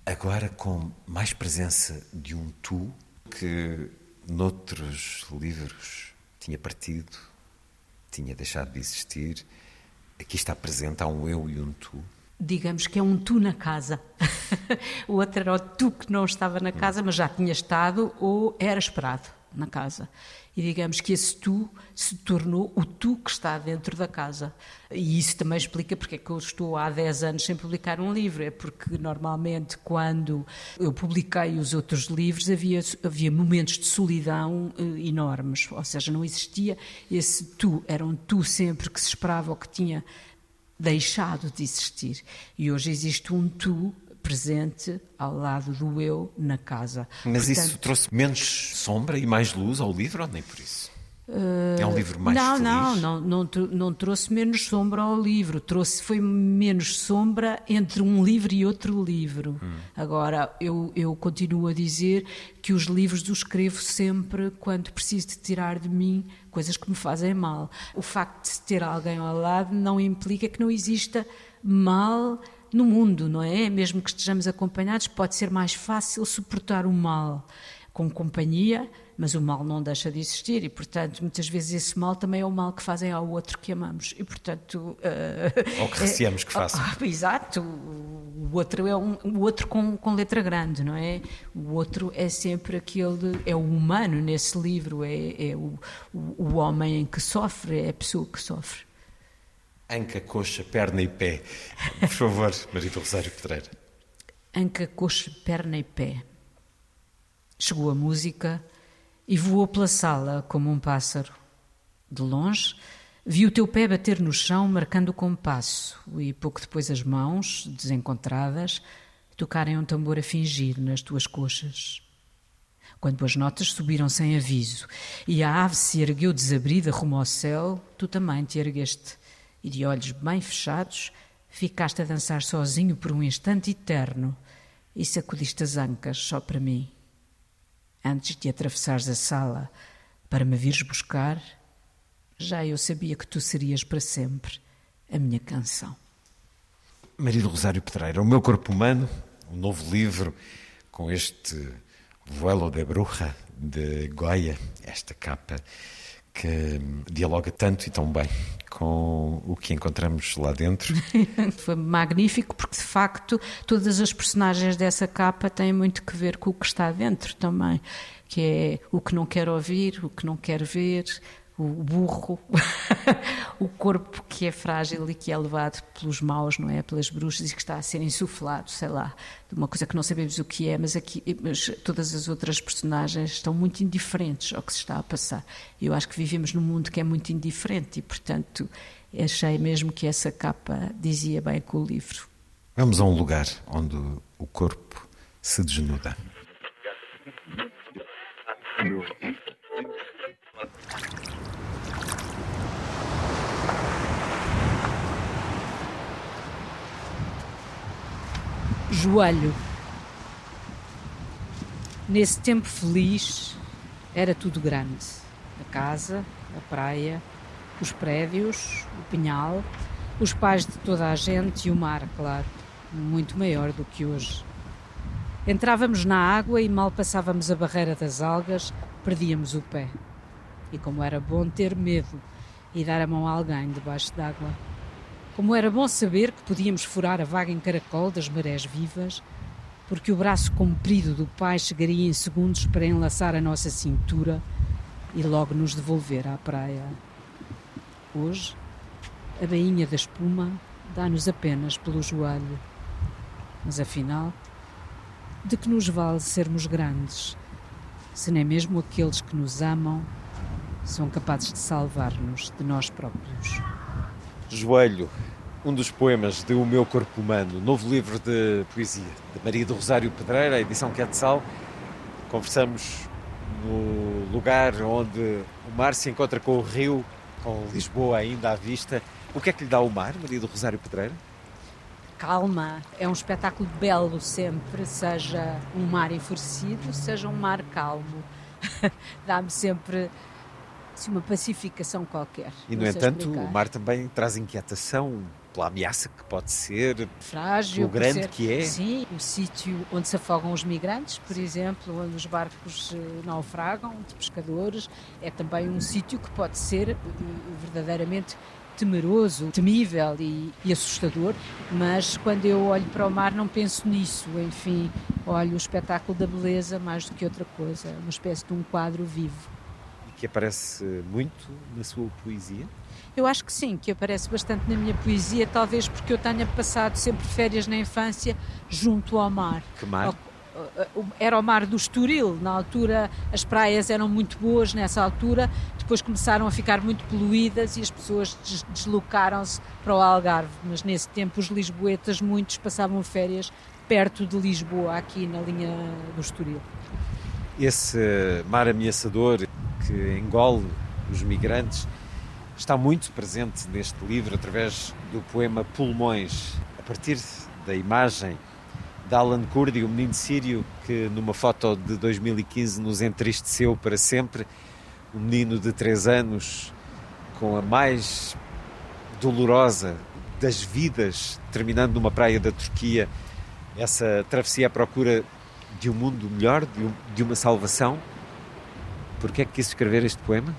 Agora com mais presença de um tu que noutros livros tinha partido, tinha deixado de existir. Aqui está presente, há um eu e um tu digamos que é um tu na casa. (laughs) o outro era o tu que não estava na casa, mas já tinha estado ou era esperado na casa. E digamos que esse tu se tornou o tu que está dentro da casa. E isso também explica porque é que eu estou há 10 anos sem publicar um livro. É porque normalmente quando eu publiquei os outros livros havia, havia momentos de solidão eh, enormes. Ou seja, não existia esse tu. Era um tu sempre que se esperava ou que tinha deixado de existir. E hoje existe um tu presente ao lado do eu na casa. Mas Portanto, isso trouxe menos sombra e mais luz ao livro ou nem por isso? É um livro mais não, feliz? Não, não, não, não trouxe menos sombra ao livro. Trouxe, foi menos sombra entre um livro e outro livro. Hum. Agora, eu, eu continuo a dizer que os livros os escrevo sempre quando preciso de tirar de mim coisas que me fazem mal. O facto de ter alguém ao lado não implica que não exista mal no mundo, não é? Mesmo que estejamos acompanhados, pode ser mais fácil suportar o mal com companhia mas o mal não deixa de existir e, portanto, muitas vezes esse mal também é o mal que fazem ao outro que amamos e, portanto... Uh, Ou que receamos que (laughs) façam. Uh, exato, o outro é um, o outro com, com letra grande, não é? O outro é sempre aquele, é o humano nesse livro, é, é o, o, o homem em que sofre, é a pessoa que sofre. Anca, coxa, perna e pé. Por favor, Marita Rosário Pedreira. Anca, coxa, perna e pé. Chegou a música e voou pela sala como um pássaro. De longe, vi o teu pé bater no chão, marcando o compasso, e pouco depois as mãos, desencontradas, tocarem um tambor a fingir nas tuas coxas. Quando as notas subiram sem aviso e a ave se ergueu desabrida rumo ao céu, tu também te ergueste e, de olhos bem fechados, ficaste a dançar sozinho por um instante eterno e sacudiste as ancas só para mim antes de atravessares a sala para me vires buscar, já eu sabia que tu serias para sempre a minha canção. Maria do Rosário Pedreira, O Meu Corpo Humano, um novo livro com este Vuelo de Bruja de Goya, esta capa que dialoga tanto e tão bem com o que encontramos lá dentro. (laughs) Foi magnífico porque, de facto, todas as personagens dessa capa têm muito que ver com o que está dentro também, que é o que não quer ouvir, o que não quer ver, o burro, (laughs) o corpo que é frágil e que é levado pelos maus, não é? Pelas bruxas e que está a ser insuflado, sei lá, de uma coisa que não sabemos o que é, mas, aqui, mas todas as outras personagens estão muito indiferentes ao que se está a passar. Eu acho que vivemos num mundo que é muito indiferente e, portanto, achei mesmo que essa capa dizia bem com o livro. Vamos a um lugar onde o corpo se desnuda. Joelho. Nesse tempo feliz era tudo grande. A casa, a praia, os prédios, o pinhal, os pais de toda a gente e o mar, claro, muito maior do que hoje. Entrávamos na água e mal passávamos a barreira das algas, perdíamos o pé. E como era bom ter medo e dar a mão a alguém debaixo d'água. Como era bom saber que podíamos furar a vaga em caracol das marés vivas, porque o braço comprido do pai chegaria em segundos para enlaçar a nossa cintura e logo nos devolver à praia. Hoje, a bainha da espuma dá-nos apenas pelo joelho. Mas afinal, de que nos vale sermos grandes, se nem mesmo aqueles que nos amam são capazes de salvar-nos de nós próprios? Joelho, um dos poemas de O Meu Corpo Humano, novo livro de poesia de Maria do Rosário Pedreira, edição Quetzal. Conversamos no lugar onde o mar se encontra com o rio, com Lisboa ainda à vista. O que é que lhe dá o mar, Maria do Rosário Pedreira? Calma, é um espetáculo belo sempre, seja um mar enfurecido, seja um mar calmo. (laughs) Dá-me sempre assim, uma pacificação qualquer. E, no entanto, explicar. o mar também traz inquietação pela ameaça que pode ser, frágil, o grande ser, que é. Sim, o sítio onde se afogam os migrantes, por exemplo, onde os barcos eh, naufragam de pescadores, é também um sítio que pode ser eh, verdadeiramente temeroso, temível e, e, assustador, mas quando eu olho para o mar não penso nisso, enfim, olho o espetáculo da beleza mais do que outra coisa, uma espécie de um quadro vivo que aparece muito na sua poesia? Eu acho que sim, que aparece bastante na minha poesia, talvez porque eu tenha passado sempre férias na infância junto ao mar. Que mar? Era o mar do Estoril, na altura as praias eram muito boas nessa altura, depois começaram a ficar muito poluídas e as pessoas deslocaram-se para o Algarve, mas nesse tempo os lisboetas muitos passavam férias perto de Lisboa, aqui na linha do Estoril. Esse mar ameaçador que engole os migrantes, está muito presente neste livro através do poema Pulmões, a partir da imagem de Alan Kurdi, o menino sírio que numa foto de 2015 nos entristeceu para sempre, um menino de 3 anos com a mais dolorosa das vidas, terminando numa praia da Turquia, essa travessia à procura de um mundo melhor, de, um, de uma salvação. Porquê é que quis escrever este poema?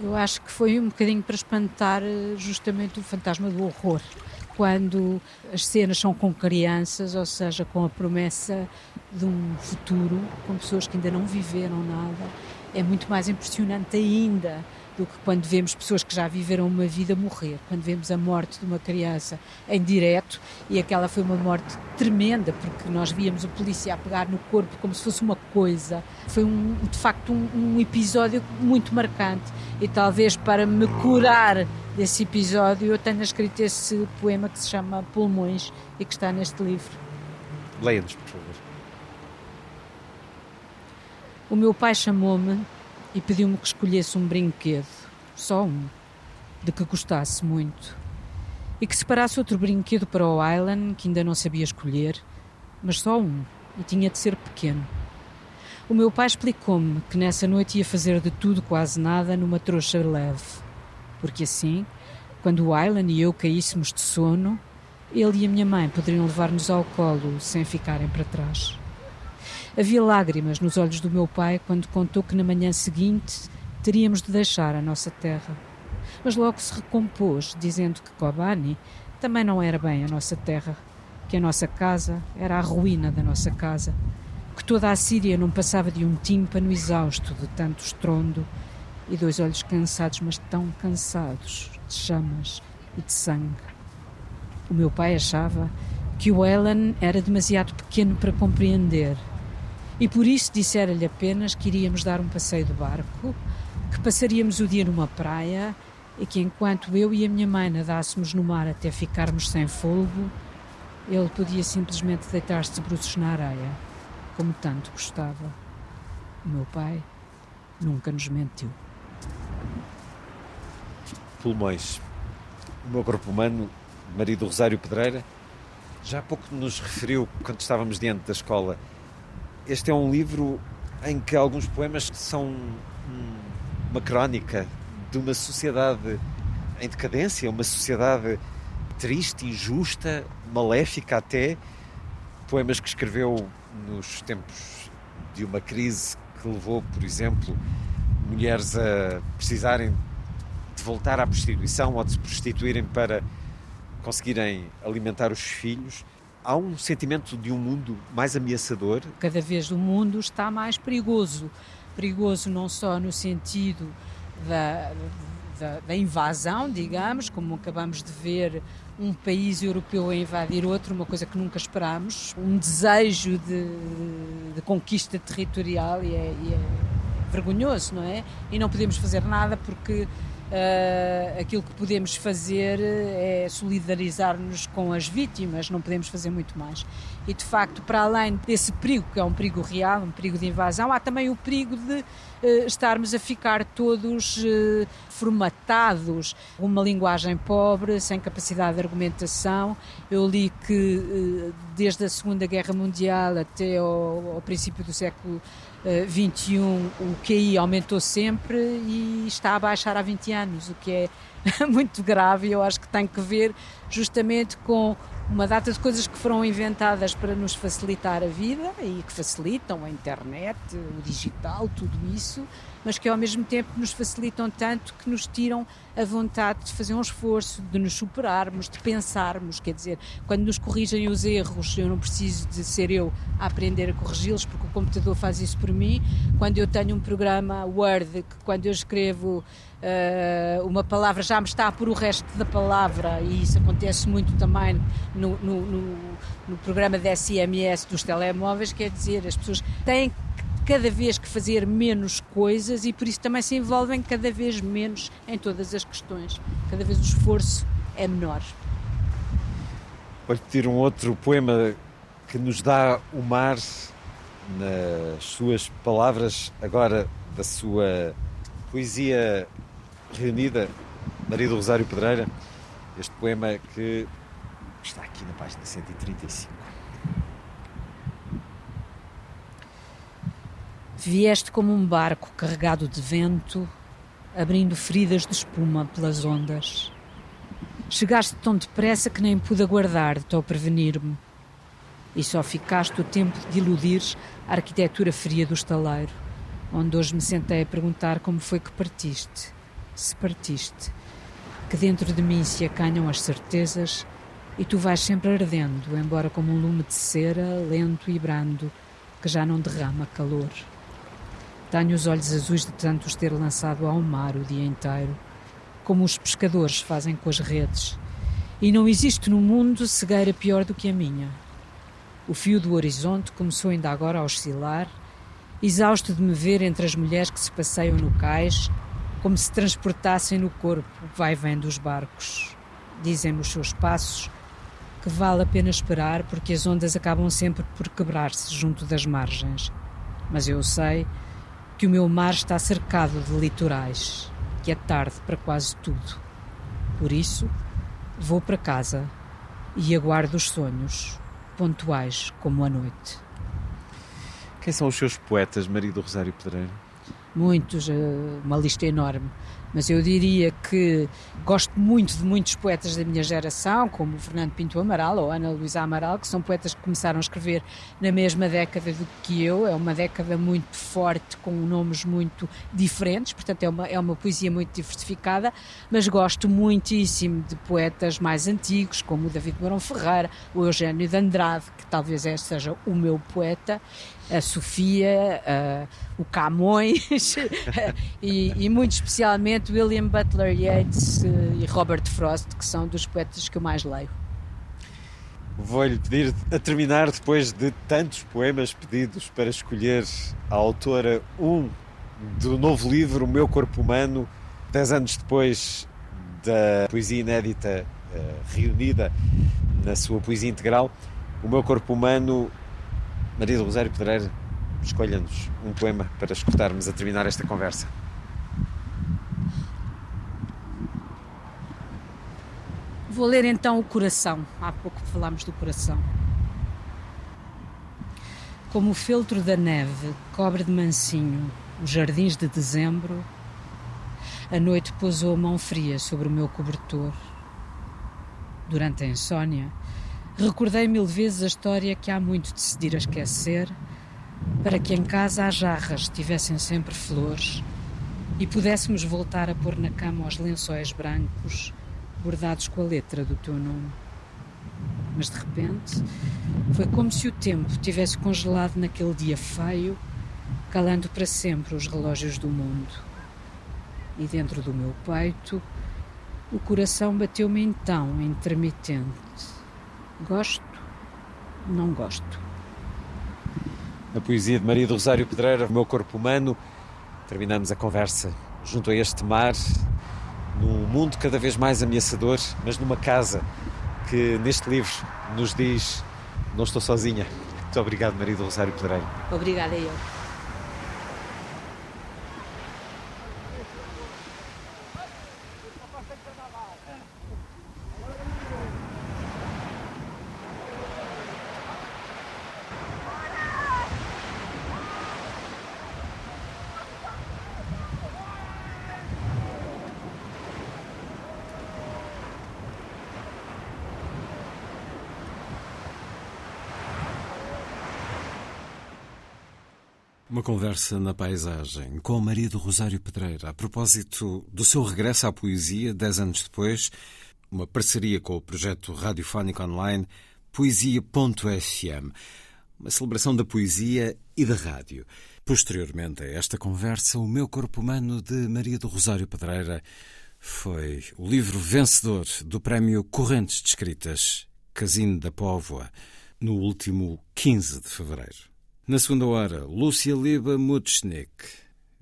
Eu acho que foi um bocadinho para espantar eh, justamente o fantasma do horror. Quando as cenas são com crianças, ou seja, com a promessa de um futuro, com pessoas que ainda não viveram nada, é muito mais impressionante ainda do que quando vemos pessoas que já viveram uma vida morrer, quando vemos a morte de uma criança em direto, e aquela foi uma morte tremenda, porque nós víamos o polícia a pegar no corpo como se fosse uma coisa. Foi um, de facto um, um episódio muito marcante, e talvez para me curar desse episódio eu tenha escrito esse poema que se chama Pulmões e que está neste livro. Leia-nos, por favor. O meu pai chamou-me e pediu-me que escolhesse um brinquedo, só um, de que gostasse muito, e que separasse outro brinquedo para o Island, que ainda não sabia escolher, mas só um, e tinha de ser pequeno. O meu pai explicou-me que nessa noite ia fazer de tudo, quase nada, numa trouxa leve, porque assim, quando o Island e eu caíssemos de sono, ele e a minha mãe poderiam levar-nos ao colo sem ficarem para trás. Havia lágrimas nos olhos do meu pai quando contou que na manhã seguinte teríamos de deixar a nossa terra. Mas logo se recompôs, dizendo que Kobani também não era bem a nossa terra, que a nossa casa era a ruína da nossa casa, que toda a Síria não passava de um tímpano exausto de tanto estrondo e dois olhos cansados, mas tão cansados, de chamas e de sangue. O meu pai achava que o Ellen era demasiado pequeno para compreender e por isso dissera-lhe apenas que iríamos dar um passeio de barco, que passaríamos o dia numa praia e que enquanto eu e a minha mãe nadássemos no mar até ficarmos sem fogo, ele podia simplesmente deitar-se de bruços na areia, como tanto gostava. O meu pai nunca nos mentiu. Pulmões. O meu corpo humano, marido Rosário Pedreira, já há pouco nos referiu, quando estávamos diante da escola, este é um livro em que alguns poemas são uma crónica de uma sociedade em decadência, uma sociedade triste, injusta, maléfica até. Poemas que escreveu nos tempos de uma crise que levou, por exemplo, mulheres a precisarem de voltar à prostituição ou de se prostituírem para conseguirem alimentar os filhos há um sentimento de um mundo mais ameaçador? Cada vez o mundo está mais perigoso. Perigoso não só no sentido da, da, da, invasão, digamos, como acabamos de ver um país europeu a invadir outro, uma coisa que nunca esperámos, um desejo de, de conquista territorial e é, e é vergonhoso, não é? E não podemos fazer nada porque Uh, aquilo que podemos fazer é solidarizar-nos com as vítimas, não podemos fazer muito mais. E de facto, para além desse perigo, que é um perigo real, um perigo de invasão, há também o perigo de uh, estarmos a ficar todos uh, formatados, uma linguagem pobre, sem capacidade de argumentação. Eu li que desde a Segunda Guerra Mundial até ao, ao princípio do século 21 o QI aumentou sempre e está a baixar há 20 anos, o que é (laughs) muito grave e eu acho que tem que ver justamente com uma data de coisas que foram inventadas para nos facilitar a vida e que facilitam a internet, o digital, tudo isso, mas que ao mesmo tempo nos facilitam tanto que nos tiram a vontade de fazer um esforço, de nos superarmos, de pensarmos. Quer dizer, quando nos corrigem os erros, eu não preciso de ser eu a aprender a corrigi-los, porque o computador faz isso por mim. Quando eu tenho um programa Word, que quando eu escrevo uh, uma palavra já me está por o resto da palavra, e isso acontece muito também no, no, no, no programa da SMS dos telemóveis, quer dizer, as pessoas têm cada vez que fazer menos coisas e por isso também se envolvem cada vez menos em todas as questões. Cada vez o esforço é menor. Vou pedir um outro poema que nos dá o mar nas suas palavras, agora da sua poesia reunida, Maria do Rosário Pedreira. Este poema que está aqui na página 135. Vieste como um barco carregado de vento, abrindo feridas de espuma pelas ondas. Chegaste tão depressa que nem pude aguardar-te ou prevenir-me. E só ficaste o tempo de iludires a arquitetura fria do estaleiro, onde hoje me sentei a perguntar como foi que partiste, se partiste, que dentro de mim se acanham as certezas e tu vais sempre ardendo, embora como um lume de cera, lento e brando, que já não derrama calor. Tenho os olhos azuis de tanto os ter lançado ao mar o dia inteiro, como os pescadores fazem com as redes. E não existe no mundo cegueira pior do que a minha. O fio do horizonte começou ainda agora a oscilar, exausto de me ver entre as mulheres que se passeiam no cais, como se transportassem no corpo o vai-vem dos barcos. Dizem-me os seus passos que vale a pena esperar porque as ondas acabam sempre por quebrar-se junto das margens. Mas eu sei que o meu mar está cercado de litorais, que é tarde para quase tudo. Por isso, vou para casa e aguardo os sonhos, pontuais como a noite. Quem são os seus poetas, Maria do Rosário Pedreira? Muitos, eh, uma lista enorme mas eu diria que gosto muito de muitos poetas da minha geração, como Fernando Pinto Amaral ou Ana Luísa Amaral, que são poetas que começaram a escrever na mesma década do que eu. É uma década muito forte, com nomes muito diferentes, portanto é uma, é uma poesia muito diversificada, mas gosto muitíssimo de poetas mais antigos, como o David Barão Ferreira, o Eugênio de Andrade, que talvez este seja o meu poeta, a Sofia, o Camões (laughs) e, e, muito especialmente William Butler Yeats eh, e Robert Frost, que são dos poetas que eu mais leio. Vou-lhe pedir a terminar, depois de tantos poemas pedidos, para escolher a autora um do novo livro, O Meu Corpo Humano, dez anos depois da poesia inédita uh, reunida na sua poesia integral. O Meu Corpo Humano Maria do Rosário Pedreira, escolha-nos um poema para escutarmos a terminar esta conversa. Vou ler então o coração. Há pouco falámos do coração. Como o feltro da neve cobre de mansinho os jardins de dezembro, a noite pousou a mão fria sobre o meu cobertor. Durante a insônia, Recordei mil vezes a história que há muito decidir a esquecer, para que em casa as jarras tivessem sempre flores e pudéssemos voltar a pôr na cama os lençóis brancos bordados com a letra do teu nome. Mas de repente foi como se o tempo tivesse congelado naquele dia feio, calando para sempre os relógios do mundo. E dentro do meu peito, o coração bateu-me então intermitente Gosto, não gosto. A poesia de Maria do Rosário Pedreira, O Meu Corpo Humano. Terminamos a conversa junto a este mar, num mundo cada vez mais ameaçador, mas numa casa que neste livro nos diz: Não estou sozinha. Muito obrigado, Maria do Rosário Pedreira. Obrigada, eu. Conversa na paisagem com Maria do Rosário Pedreira a propósito do seu regresso à poesia, dez anos depois, uma parceria com o projeto radiofónico online Poesia.fm, uma celebração da poesia e da rádio. Posteriormente a esta conversa, O Meu Corpo Humano de Maria do Rosário Pedreira foi o livro vencedor do Prémio Correntes de Escritas Casino da Póvoa, no último 15 de fevereiro. Na segunda hora, Lúcia Liba Mutschnik.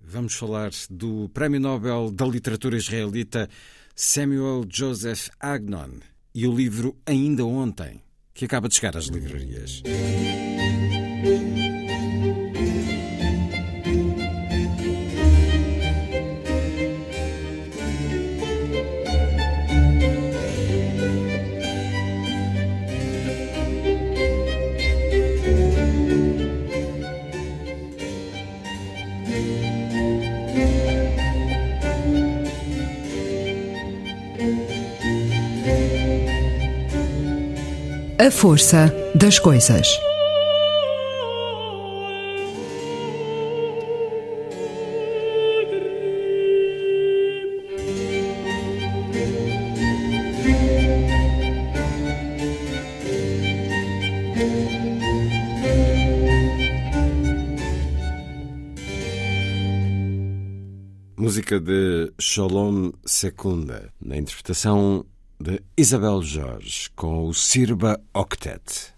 Vamos falar do Prémio Nobel da Literatura Israelita Samuel Joseph Agnon e o livro Ainda Ontem, que acaba de chegar às livrarias. A força das coisas. Música de Shalom Secunda, na interpretação de Isabel Jorge com o Sirba Octet.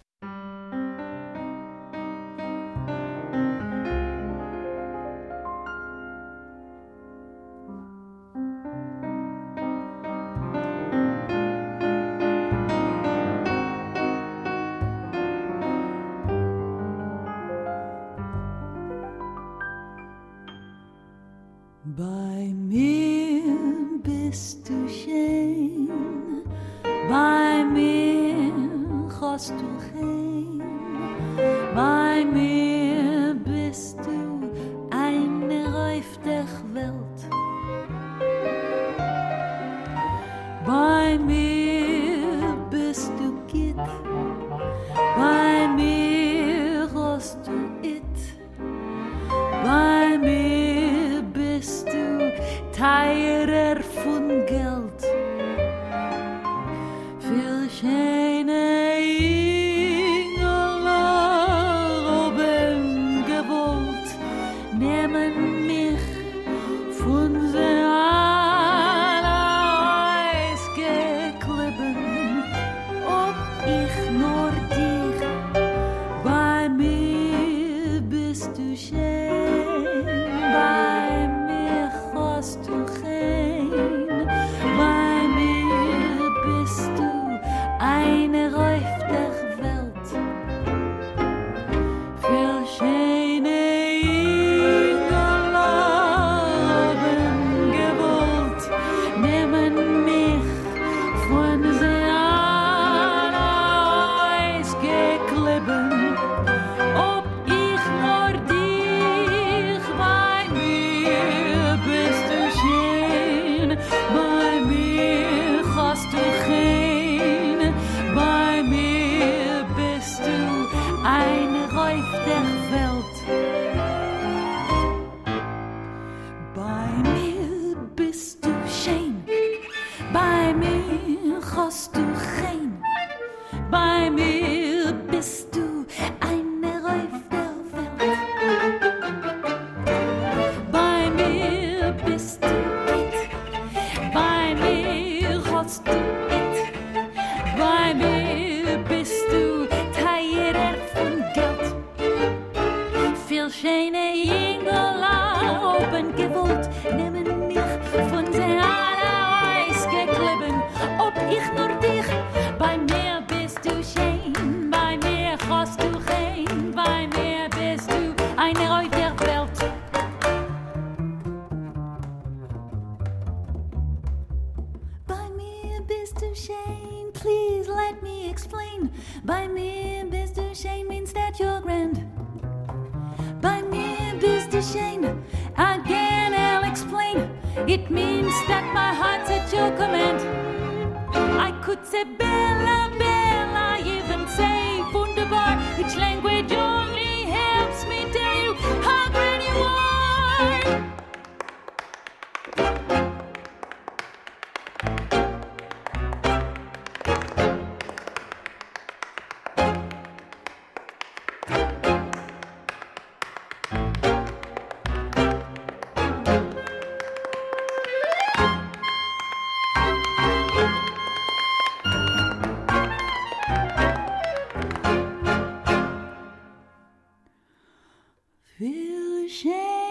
shame.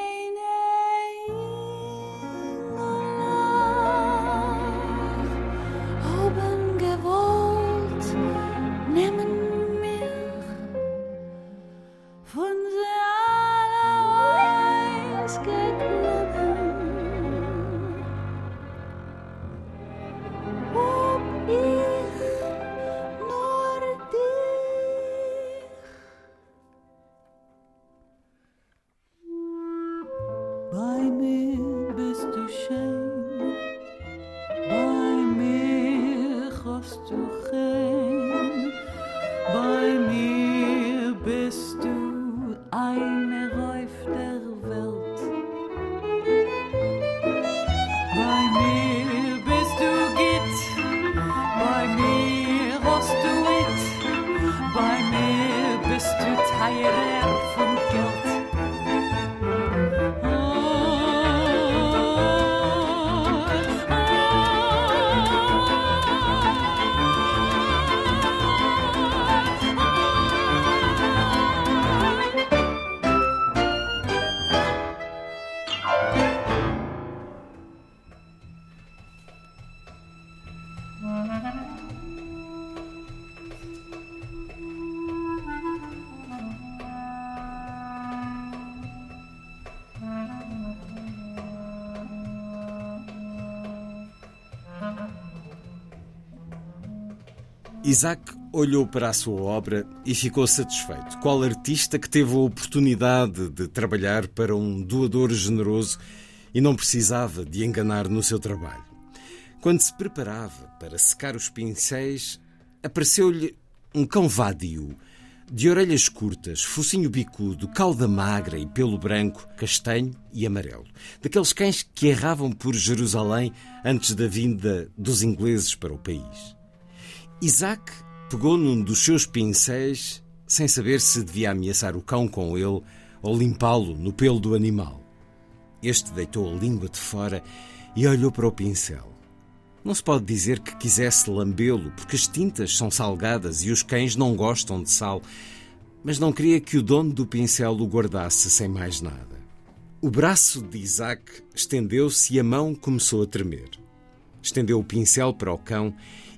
Isaac olhou para a sua obra e ficou satisfeito. Qual artista que teve a oportunidade de trabalhar para um doador generoso e não precisava de enganar no seu trabalho? Quando se preparava para secar os pincéis, apareceu-lhe um cão vadio, de orelhas curtas, focinho bicudo, cauda magra e pelo branco, castanho e amarelo. Daqueles cães que erravam por Jerusalém antes da vinda dos ingleses para o país. Isaac pegou num dos seus pincéis, sem saber se devia ameaçar o cão com ele ou limpá-lo no pelo do animal. Este deitou a língua de fora e olhou para o pincel. Não se pode dizer que quisesse lambê-lo, porque as tintas são salgadas e os cães não gostam de sal, mas não queria que o dono do pincel o guardasse sem mais nada. O braço de Isaac estendeu-se e a mão começou a tremer. Estendeu o pincel para o cão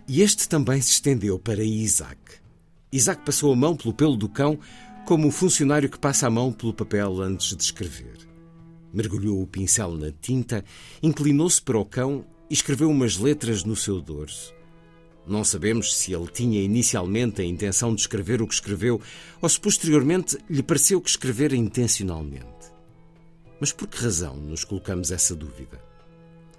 e este também se estendeu para Isaac. Isaac passou a mão pelo pelo do cão, como o funcionário que passa a mão pelo papel antes de escrever. Mergulhou o pincel na tinta, inclinou-se para o cão e escreveu umas letras no seu dorso. Não sabemos se ele tinha inicialmente a intenção de escrever o que escreveu ou se posteriormente lhe pareceu que escrevera intencionalmente. Mas por que razão nos colocamos essa dúvida?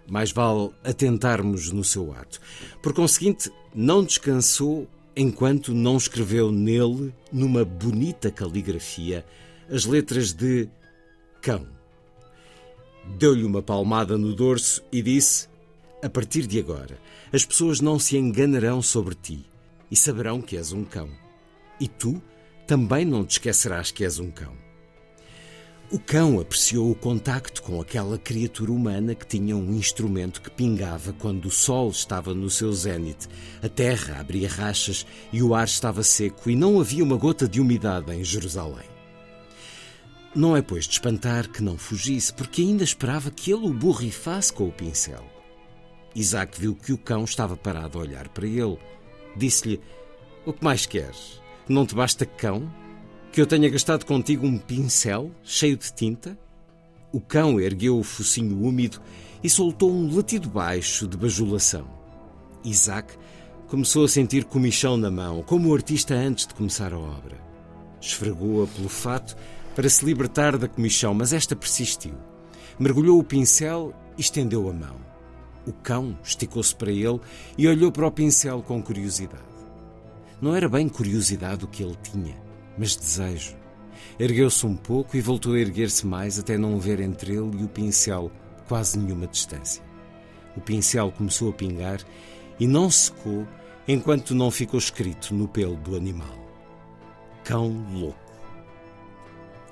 Mais vale atentarmos no seu ato. Por conseguinte, não descansou enquanto não escreveu nele, numa bonita caligrafia, as letras de cão. Deu-lhe uma palmada no dorso e disse: A partir de agora, as pessoas não se enganarão sobre ti e saberão que és um cão. E tu também não te esquecerás que és um cão. O cão apreciou o contacto com aquela criatura humana que tinha um instrumento que pingava quando o sol estava no seu zénite, a terra abria rachas e o ar estava seco e não havia uma gota de umidade em Jerusalém. Não é, pois, de espantar que não fugisse, porque ainda esperava que ele o borrifasse com o pincel. Isaac viu que o cão estava parado a olhar para ele. Disse-lhe: O que mais queres? Não te basta cão? Que eu tenha gastado contigo um pincel cheio de tinta? O cão ergueu o focinho úmido e soltou um latido baixo de bajulação. Isaac começou a sentir comichão na mão, como o artista antes de começar a obra. Esfregou-a pelo fato para se libertar da comichão, mas esta persistiu. Mergulhou o pincel e estendeu a mão. O cão esticou-se para ele e olhou para o pincel com curiosidade. Não era bem curiosidade o que ele tinha, mas desejo. Ergueu-se um pouco e voltou a erguer-se mais até não ver entre ele e o pincel quase nenhuma distância. O pincel começou a pingar e não secou enquanto não ficou escrito no pelo do animal: Cão louco.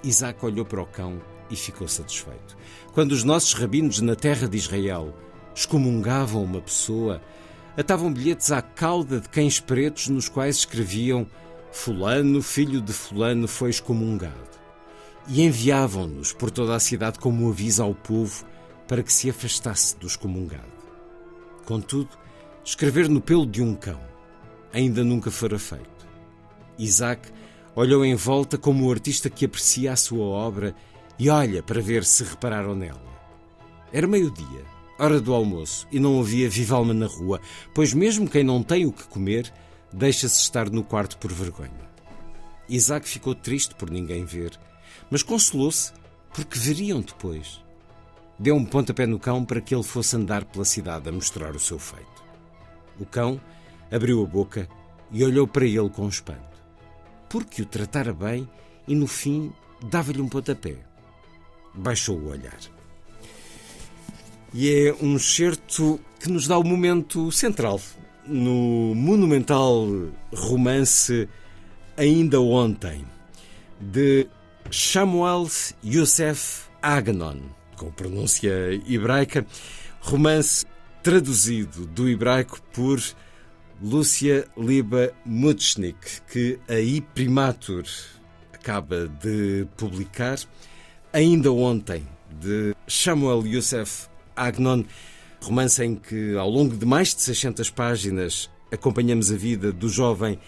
Isaac olhou para o cão e ficou satisfeito. Quando os nossos rabinos na terra de Israel excomungavam uma pessoa, atavam bilhetes à cauda de cães pretos nos quais escreviam Fulano, filho de Fulano, foi excomungado. E enviavam-nos por toda a cidade como um aviso ao povo para que se afastasse do excomungado. Contudo, escrever no pelo de um cão ainda nunca fora feito. Isaac olhou em volta como o artista que aprecia a sua obra e olha para ver se repararam nela. Era meio-dia, hora do almoço, e não havia viva alma na rua, pois mesmo quem não tem o que comer, deixa-se estar no quarto por vergonha. Isaac ficou triste por ninguém ver, mas consolou-se porque veriam depois. Deu um pontapé no cão para que ele fosse andar pela cidade a mostrar o seu feito. O cão abriu a boca e olhou para ele com espanto porque o tratara bem e no fim dava-lhe um pontapé. Baixou o olhar. E é um certo que nos dá o momento central no monumental romance Ainda Ontem, de Samuel Youssef Agnon, com pronúncia hebraica, romance traduzido do hebraico por Lúcia Liba Mutschnik, que a Iprimatur acaba de publicar. Ainda ontem, de Samuel Youssef Agnon, romance em que, ao longo de mais de 600 páginas, acompanhamos a vida do jovem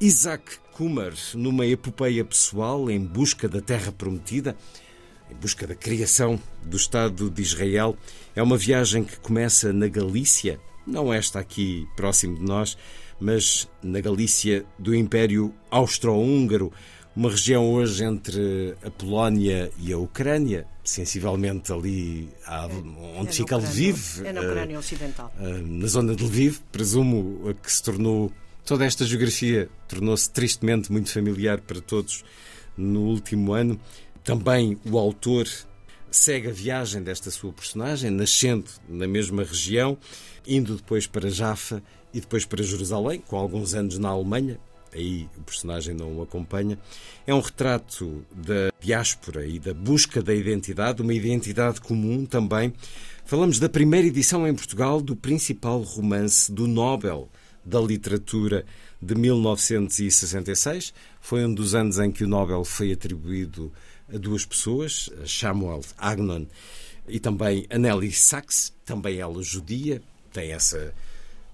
Isaac Kumar numa epopeia pessoal em busca da Terra Prometida, em busca da criação do Estado de Israel. É uma viagem que começa na Galícia, não esta aqui próximo de nós, mas na Galícia do Império Austro-Húngaro, uma região hoje entre a Polónia e a Ucrânia, sensivelmente ali onde é fica Lviv. É na Ucrânia Ocidental. Na zona de Lviv, presumo que se tornou. Toda esta geografia tornou-se tristemente muito familiar para todos no último ano. Também o autor segue a viagem desta sua personagem, nascendo na mesma região, indo depois para Jaffa e depois para Jerusalém, com alguns anos na Alemanha. Aí o personagem não o acompanha. É um retrato da diáspora e da busca da identidade, uma identidade comum também. Falamos da primeira edição em Portugal do principal romance do Nobel da Literatura de 1966. Foi um dos anos em que o Nobel foi atribuído a duas pessoas, Samuel Agnon e também a Nelly Sachs, também ela judia, tem essa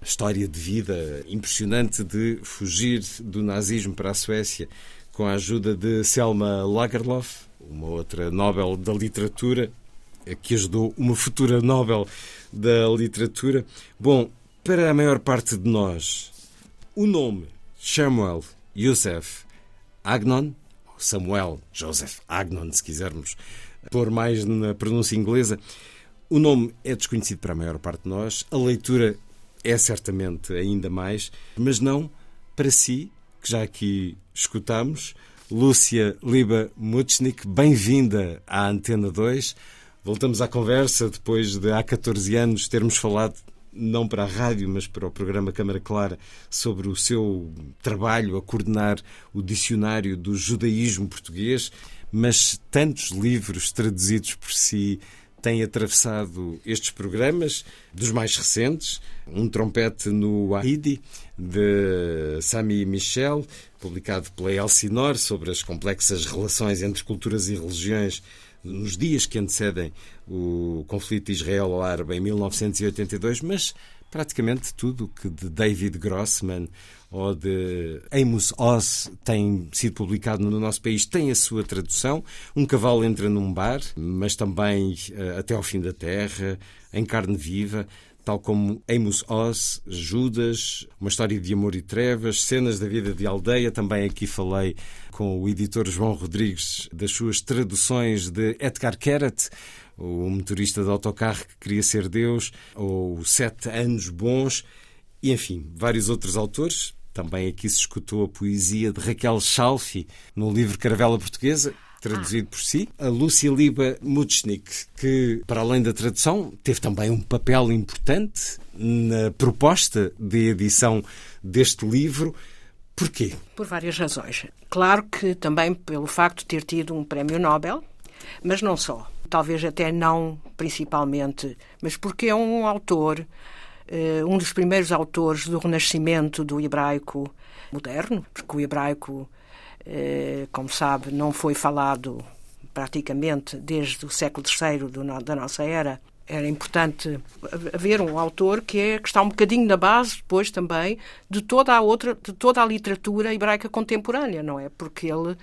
história de vida impressionante de fugir do nazismo para a Suécia com a ajuda de Selma Lagerlof, uma outra Nobel da Literatura, que ajudou uma futura Nobel da Literatura. Bom, para a maior parte de nós, o nome Samuel Youssef Agnon Samuel Joseph Agnon, se quisermos pôr mais na pronúncia inglesa. O nome é desconhecido para a maior parte de nós, a leitura é certamente ainda mais, mas não para si, que já aqui escutamos. Lúcia Liba Muchnik, bem-vinda à Antena 2. Voltamos à conversa depois de há 14 anos termos falado não para a rádio, mas para o programa Câmara Clara, sobre o seu trabalho a coordenar o dicionário do judaísmo português, mas tantos livros traduzidos por si têm atravessado estes programas, dos mais recentes, Um Trompete no Haidi, de Sami Michel, publicado pela Elsinor, sobre as complexas relações entre culturas e religiões nos dias que antecedem o conflito israelo-árabe em 1982, mas praticamente tudo que de David Grossman ou de Amos Oz tem sido publicado no nosso país tem a sua tradução. Um cavalo entra num bar, mas também uh, Até ao fim da terra, Em carne viva tal como Amos Oz, Judas, uma história de amor e trevas, cenas da vida de aldeia. Também aqui falei com o editor João Rodrigues das suas traduções de Edgar Keret, o motorista de autocarro que queria ser Deus, ou Sete Anos Bons, e enfim, vários outros autores. Também aqui se escutou a poesia de Raquel Schalfi no livro Caravela Portuguesa traduzido por si. A Lúcia Liba Mutschnik, que, para além da tradução, teve também um papel importante na proposta de edição deste livro. Porquê? Por várias razões. Claro que também pelo facto de ter tido um prémio Nobel, mas não só. Talvez até não principalmente, mas porque é um autor, um dos primeiros autores do renascimento do hebraico moderno, porque o hebraico eh, como sabe, não foi falado praticamente desde o século III da nossa era. Era importante haver um autor que, é, que está um bocadinho na base, depois também, de toda a outra, de toda a literatura hebraica contemporânea, não é? Porque ele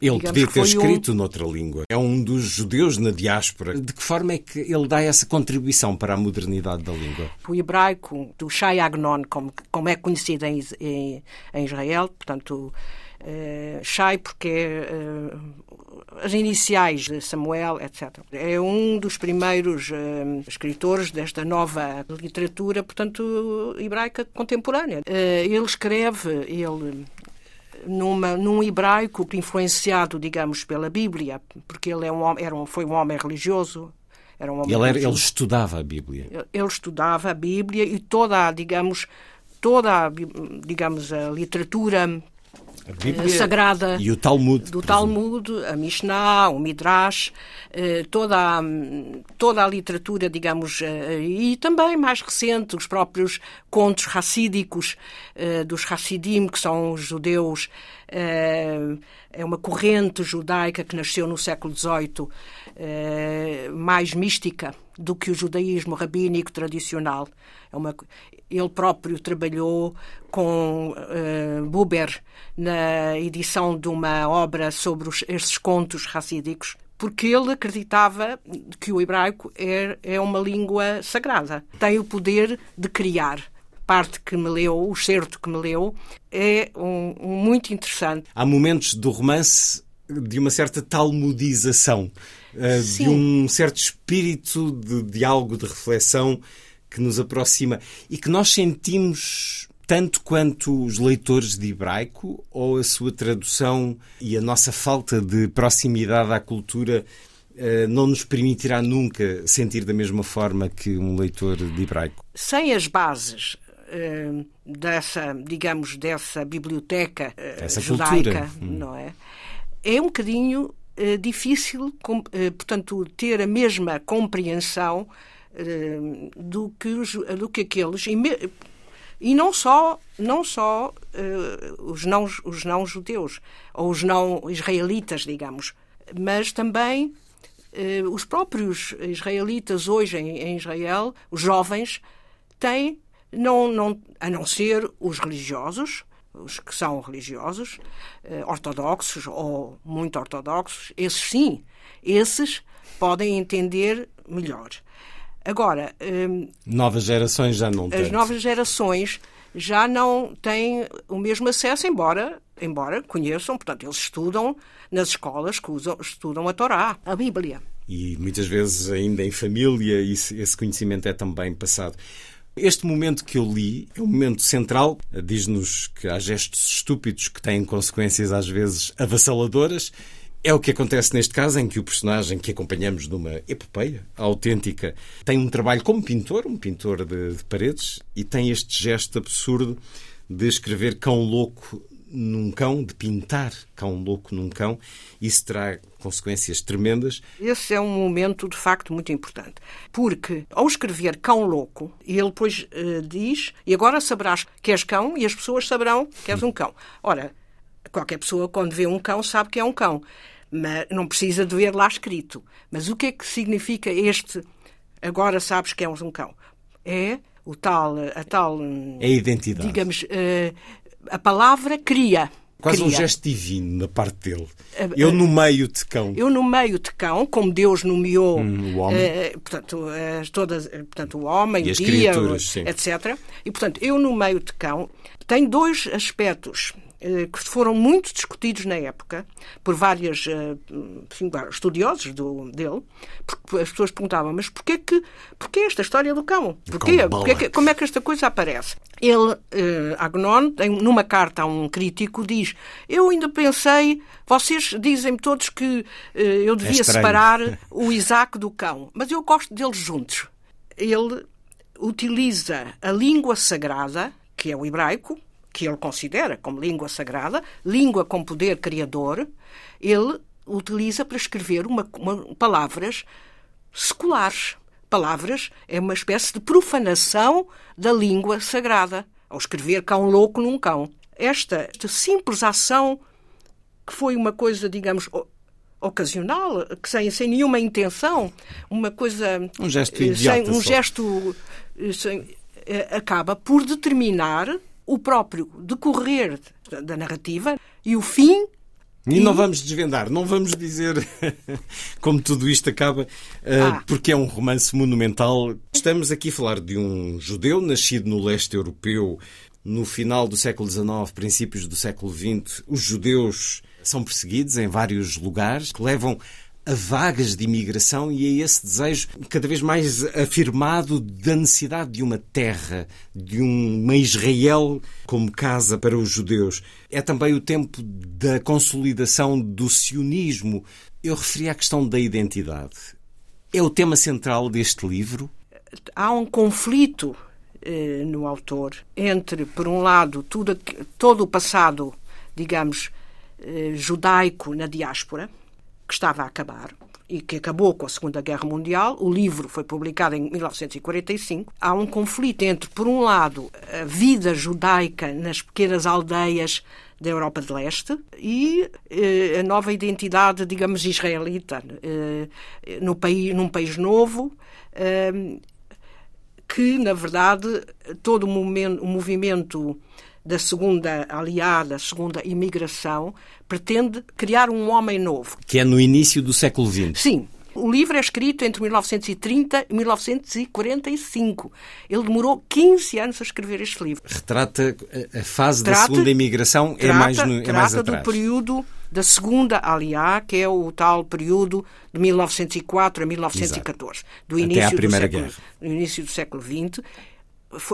ele podia ter escrito um... noutra língua. É um dos judeus na diáspora. De que forma é que ele dá essa contribuição para a modernidade da língua? O hebraico do Shai Agnon, como, como é conhecido em, em, em Israel, portanto, uh, Shai porque é uh, as iniciais de Samuel, etc. É um dos primeiros uh, escritores desta nova literatura, portanto, hebraica contemporânea. ele escreve, ele numa, num hebraico influenciado, digamos, pela Bíblia, porque ele é um, era um, foi um homem religioso. Era um homem ele, era, ele estudava a Bíblia. Ele, estudava a Bíblia e toda, digamos, toda, digamos, a literatura Bíblia sagrada e o Talmud, do Talmud, a Mishnah, o Midrash, eh, toda a, toda a literatura, digamos, eh, e também mais recente os próprios contos racídicos eh, dos Hassidim, que são os judeus, é uma corrente judaica que nasceu no século XVIII, mais mística do que o judaísmo rabínico tradicional. É uma, ele próprio trabalhou com uh, Buber na edição de uma obra sobre os, esses contos racídicos, porque ele acreditava que o hebraico é, é uma língua sagrada, tem o poder de criar parte que me leu, o certo que me leu, é um, um muito interessante. Há momentos do romance de uma certa talmudização, uh, de um certo espírito de diálogo, de reflexão que nos aproxima e que nós sentimos tanto quanto os leitores de hebraico ou a sua tradução e a nossa falta de proximidade à cultura eh, não nos permitirá nunca sentir da mesma forma que um leitor de hebraico. Sem as bases eh, dessa, digamos, dessa biblioteca eh, Essa judaica, cultura. Hum. não é? É um bocadinho eh, difícil, eh, portanto, ter a mesma compreensão eh, do que os, do que aqueles e, me- e não só não só eh, os não os não judeus ou os não israelitas, digamos, mas também eh, os próprios israelitas hoje em Israel, os jovens, têm, não, não, a não ser os religiosos, os que são religiosos, eh, ortodoxos ou muito ortodoxos, esses sim, esses podem entender melhor. Agora, eh, Novas gerações já não têm. as novas gerações já não têm o mesmo acesso, embora, embora conheçam, portanto, eles estudam nas escolas que usam, estudam a Torá, a Bíblia. E muitas vezes ainda em família esse esse conhecimento é também passado. Este momento que eu li é um momento central. Diz-nos que há gestos estúpidos que têm consequências às vezes avassaladoras. É o que acontece neste caso, em que o personagem que acompanhamos numa epopeia autêntica tem um trabalho como pintor, um pintor de, de paredes, e tem este gesto absurdo de escrever cão louco num cão, de pintar cão louco num cão. Isso terá consequências tremendas. Esse é um momento, de facto, muito importante. Porque, ao escrever cão louco, ele depois eh, diz: E agora saberás que és cão, e as pessoas saberão que és um cão. Ora, qualquer pessoa, quando vê um cão, sabe que é um cão. Mas não precisa de ver lá escrito. Mas o que é que significa este agora sabes que és um cão? É o tal, a tal. É a identidade. Digamos, eh, a palavra cria. Quase um Cria. gesto divino da parte dele. Eh, Eu eh, no meio de cão. Eu, no meio de cão, como Deus nomeou Hum, o homem. eh, portanto, as todas, portanto, o homem, E o as dia, criaturas, o- sim. etc. E, portanto, eu, no meio de cão, tem dois aspectos que foram muito discutidos na época por vários estudiosos do, dele, porque as pessoas perguntavam, mas porquê, que, porquê esta história do cão? Porquê? como é que esta coisa aparece? Ele, eh, Agnon, numa carta a um crítico, diz: Eu ainda pensei, vocês dizem-me todos que eh, eu devia estranho. separar (laughs) o Isaac do cão, mas eu gosto deles juntos. Ele utiliza a língua sagrada, que é o hebraico, que ele considera como língua sagrada, língua com poder criador, ele utiliza para escrever uma, uma- palavras seculares. Palavras é uma espécie de profanação da língua sagrada, ao escrever cão louco num cão. Esta, esta simples ação, que foi uma coisa, digamos, ocasional, que sem, sem nenhuma intenção, uma coisa. Um gesto eh, idiota sem, um só. gesto eh, sem- eh, acaba por determinar o próprio decorrer da- narrativa e o fim E não vamos desvendar, não vamos dizer (laughs) como tudo isto acaba, eh, Ah. porque é um romance monumental. Estamos aqui a falar de um judeu nascido no leste europeu no final do século XIX, princípios do século XX. Os judeus são perseguidos em vários lugares que levam a vagas de imigração e a esse desejo cada vez mais afirmado da necessidade de uma terra, de uma Israel como casa para os judeus. É também o tempo da consolidação do sionismo. Eu referi à questão da identidade. É o tema central deste livro. há um conflito eh, no autor entre, por um lado, tudo, todo o passado, digamos, eh, judaico na diáspora, que estava a acabar e que acabou com a Segunda Guerra Mundial. O livro foi publicado em 1945. Há um conflito entre, por um lado, a vida judaica nas pequenas aldeias da Europa de Leste e eh, a nova identidade, digamos, israelita eh, no país, num país novo. eh, que, na verdade, todo o momento- o movimento da segunda aliada, segunda imigração, pretende criar um homem novo. Que é no início do século XX. Sim, o livro é escrito entre 1930 e 1945. Ele demorou 15 anos a escrever este livro. Retrata a fase Trata- da segunda imigração, é trata, mais, no, é mais trata atrás. do período da segunda aliá, que é o tal período de 1904 a 1914, do Até início à Primeira do século, Guerra. do início do século XX.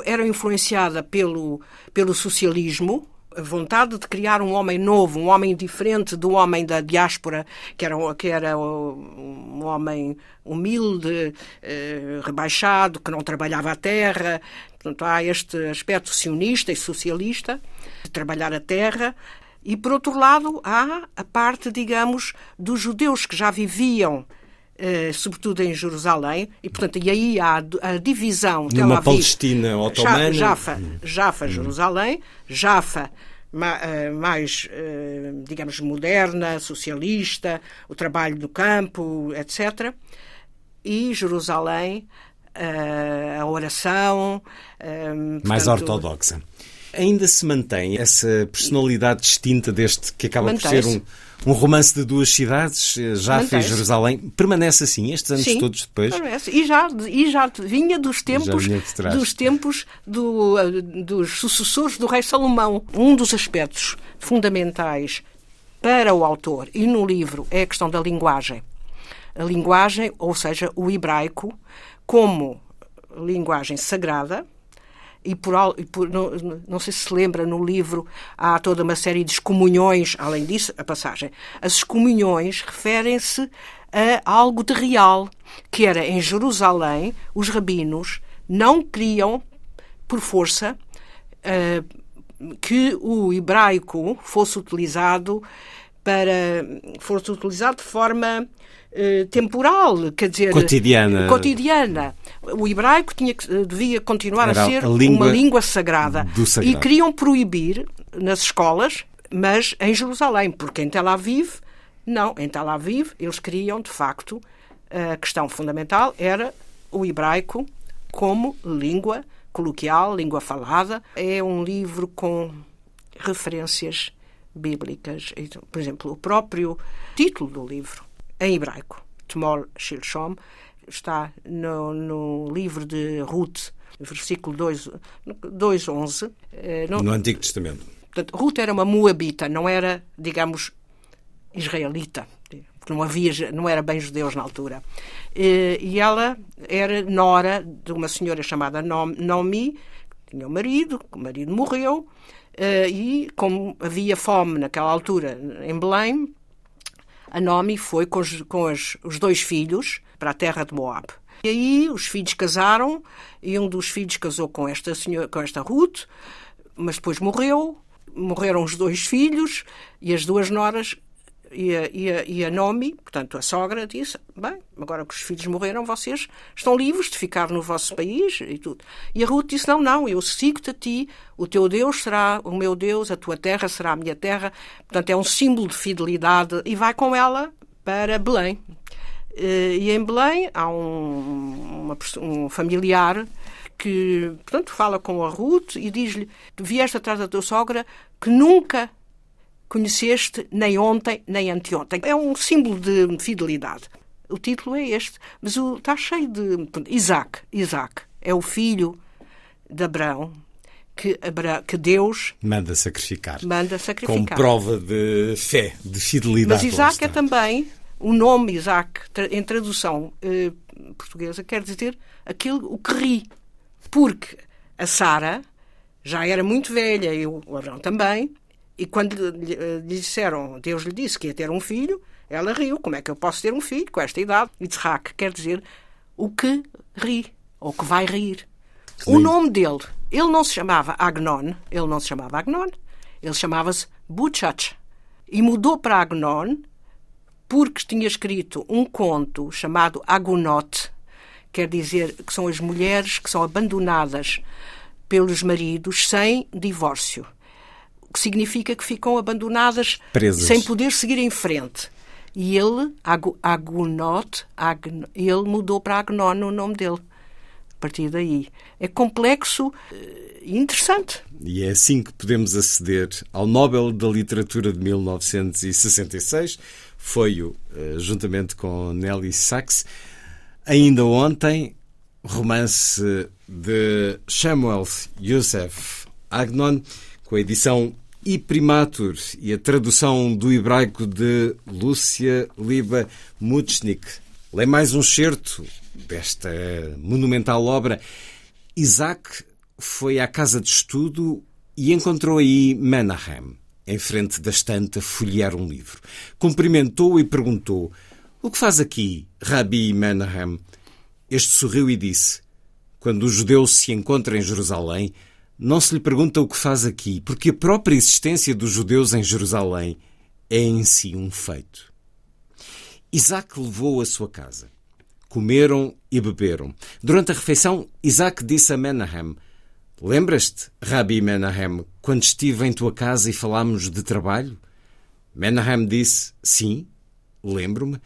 Era influenciada pelo, pelo socialismo, a vontade de criar um homem novo, um homem diferente do homem da diáspora, que era, que era um homem humilde, eh, rebaixado, que não trabalhava a terra. Portanto, há este aspecto sionista e socialista de trabalhar a terra. E, por outro lado, há a parte, digamos, dos judeus que já viviam, sobretudo em Jerusalém, e, portanto, e aí há a, divisão. Tel Numa Aviv, Palestina otomana. Jaffa, Jaffa Jerusalém, Jaffa ma- eh, mais, eh, digamos, moderna, socialista, o trabalho do campo, etc. E Jerusalém, eh, a oração. eh, mais portanto, ortodoxa. Ainda se mantém essa personalidade distinta deste que acaba por ser um. Um romance de duas cidades, eh, e Mantém-se. Jerusalém. Permanece assim estes anos Sim, todos depois? parece. E já, e já vinha dos tempos, vinha dos, tempos do, eh, dos sucessores do rei Salomão. Um dos aspectos fundamentais para o autor e no livro é a questão da linguagem. A linguagem, ou seja, o hebraico, como linguagem sagrada, e por, e por- não, não sei se se lembra, no livro há toda uma série de excomunhões, além disso, a passagem. As excomunhões referem-se a algo de real, que era em Jerusalém, os rabinos não queriam, por força, eh, que o hebraico fosse utilizado para fosse utilizado de forma eh, temporal, quer dizer Cotidiana. cotidiana. O hebraico tinha eh, devia continuar Era a ser a língua uma língua sagrada. E queriam proibir nas escolas, mas em Jerusalém, porque em Tel Aviv, não, em Tel Aviv eles queriam, de facto, a questão fundamental era o hebraico como língua coloquial, língua falada. É um livro com referências bíblicas. Por exemplo, o próprio título do livro, em hebraico, Tmol Shilshom, está no, no livro de Ruth, versículo 2, 2.11. Eh, não- No Antigo Testamento. Portanto, Ruth era uma moabita, não era, digamos, israelita. Porque não havia, não era bem judeus na altura. Eh, E ela era nora de uma senhora chamada Nom- Nomi, tinha um marido, o marido morreu, eh, e como havia fome naquela altura em Belém, a Nomi foi com, os, com as- os dois filhos para a terra de Moab. E aí os filhos casaram e um dos filhos casou com esta senhora, com esta Ruth, mas depois morreu. Morreram os dois filhos e as duas noras e a, e a, e a Nomi, portanto a sogra, disse: Bem, agora que os filhos morreram, vocês estão livres de ficar no vosso país e tudo. E a Ruth disse: Não, não, eu sigo-te a ti, o teu Deus será o meu Deus, a tua terra será a minha terra. Portanto, é um símbolo de fidelidade e vai com ela para Belém. Eh, E em Belém há um, uma um familiar que, portanto, fala com a Ruth e diz-lhe: vieste atrás da tua sogra que nunca conheceste nem ontem nem anteontem. É um símbolo de fidelidade. O título é este, mas o, está cheio de. Isaac. Isaac é o filho de Abraão que, que Deus Manda sacrificar. manda sacrificar. Como prova de fé, de fidelidade. Mas Isaac é também, o nome Isaac, em tradução eh, portuguesa, quer dizer aquele o que ri. Porque a Sara já era muito velha e o Abraão também, e quando lhe, lhe disseram, Deus lhe disse que ia ter um filho, ela riu. Como é que eu posso ter um filho com esta idade? Isaac quer dizer o que ri, ou que vai rir. O nome dele, ele não se chamava Agnon, ele não se chamava Agnon, ele chamava-se Buchach. E mudou para Agnon porque tinha escrito um conto chamado Agunot, quer dizer que são as mulheres que são abandonadas pelos maridos sem divórcio. Que significa que ficam abandonadas Presas. sem poder seguir em frente. E ele, Agu- Agunot, Agn- ele mudou para Agnon o nome dele. partir daí. É complexo e interessante. E é assim que podemos aceder ao Nobel da Literatura de 1966. Foi-o, eh, juntamente com Nelly Sachs. Ainda ontem, romance de Samuel Youssef Agnon, com a edição e Primatur e a tradução do hebraico de Lúcia Liba Muchnik. Lê mais um certo desta monumental obra. Isaac foi à casa de estudo e encontrou aí Menahem, em frente da estante, a folhear um livro. Cumprimentou-o e perguntou: O que faz aqui, Rabi Menahem? Este sorriu e disse: Quando o judeu se encontra em Jerusalém, não se lhe pergunta o que faz aqui, porque a própria existência dos judeus em Jerusalém é em si um feito. Isaac levou a sua casa. Comeram e beberam. Durante a refeição, Isaac disse a Menahem: Lembras-te, Rabi Menahem, quando estive em tua casa e falámos de trabalho? Menahem disse: Sim, lembro-me.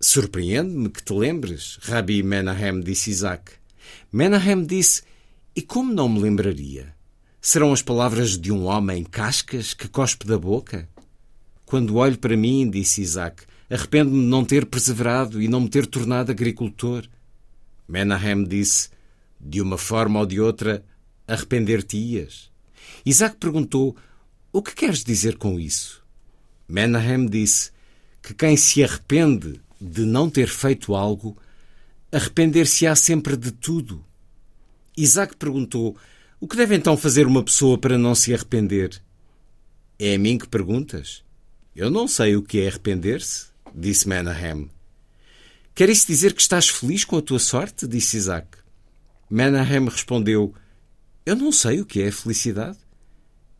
Surpreende-me que te lembres, Rabi Menahem, disse Isaac. Menahem disse: E como não me lembraria? Serão as palavras de um homem cascas que cospe da boca? Quando olho para mim, disse Isaac, arrependo-me de não ter perseverado e não me ter tornado agricultor. Menahem disse: De uma forma ou de outra, arrepender-te-ias. Isaac perguntou: O que queres dizer com isso? Menahem disse que quem se arrepende de não ter feito algo, arrepender-se-á sempre de tudo. Isaac perguntou: O que deve então fazer uma pessoa para não se arrepender? É a mim que perguntas? Eu não sei o que é arrepender-se, disse Menahem. Quer isso dizer que estás feliz com a tua sorte? disse Isaac. Menahem respondeu: Eu não sei o que é felicidade.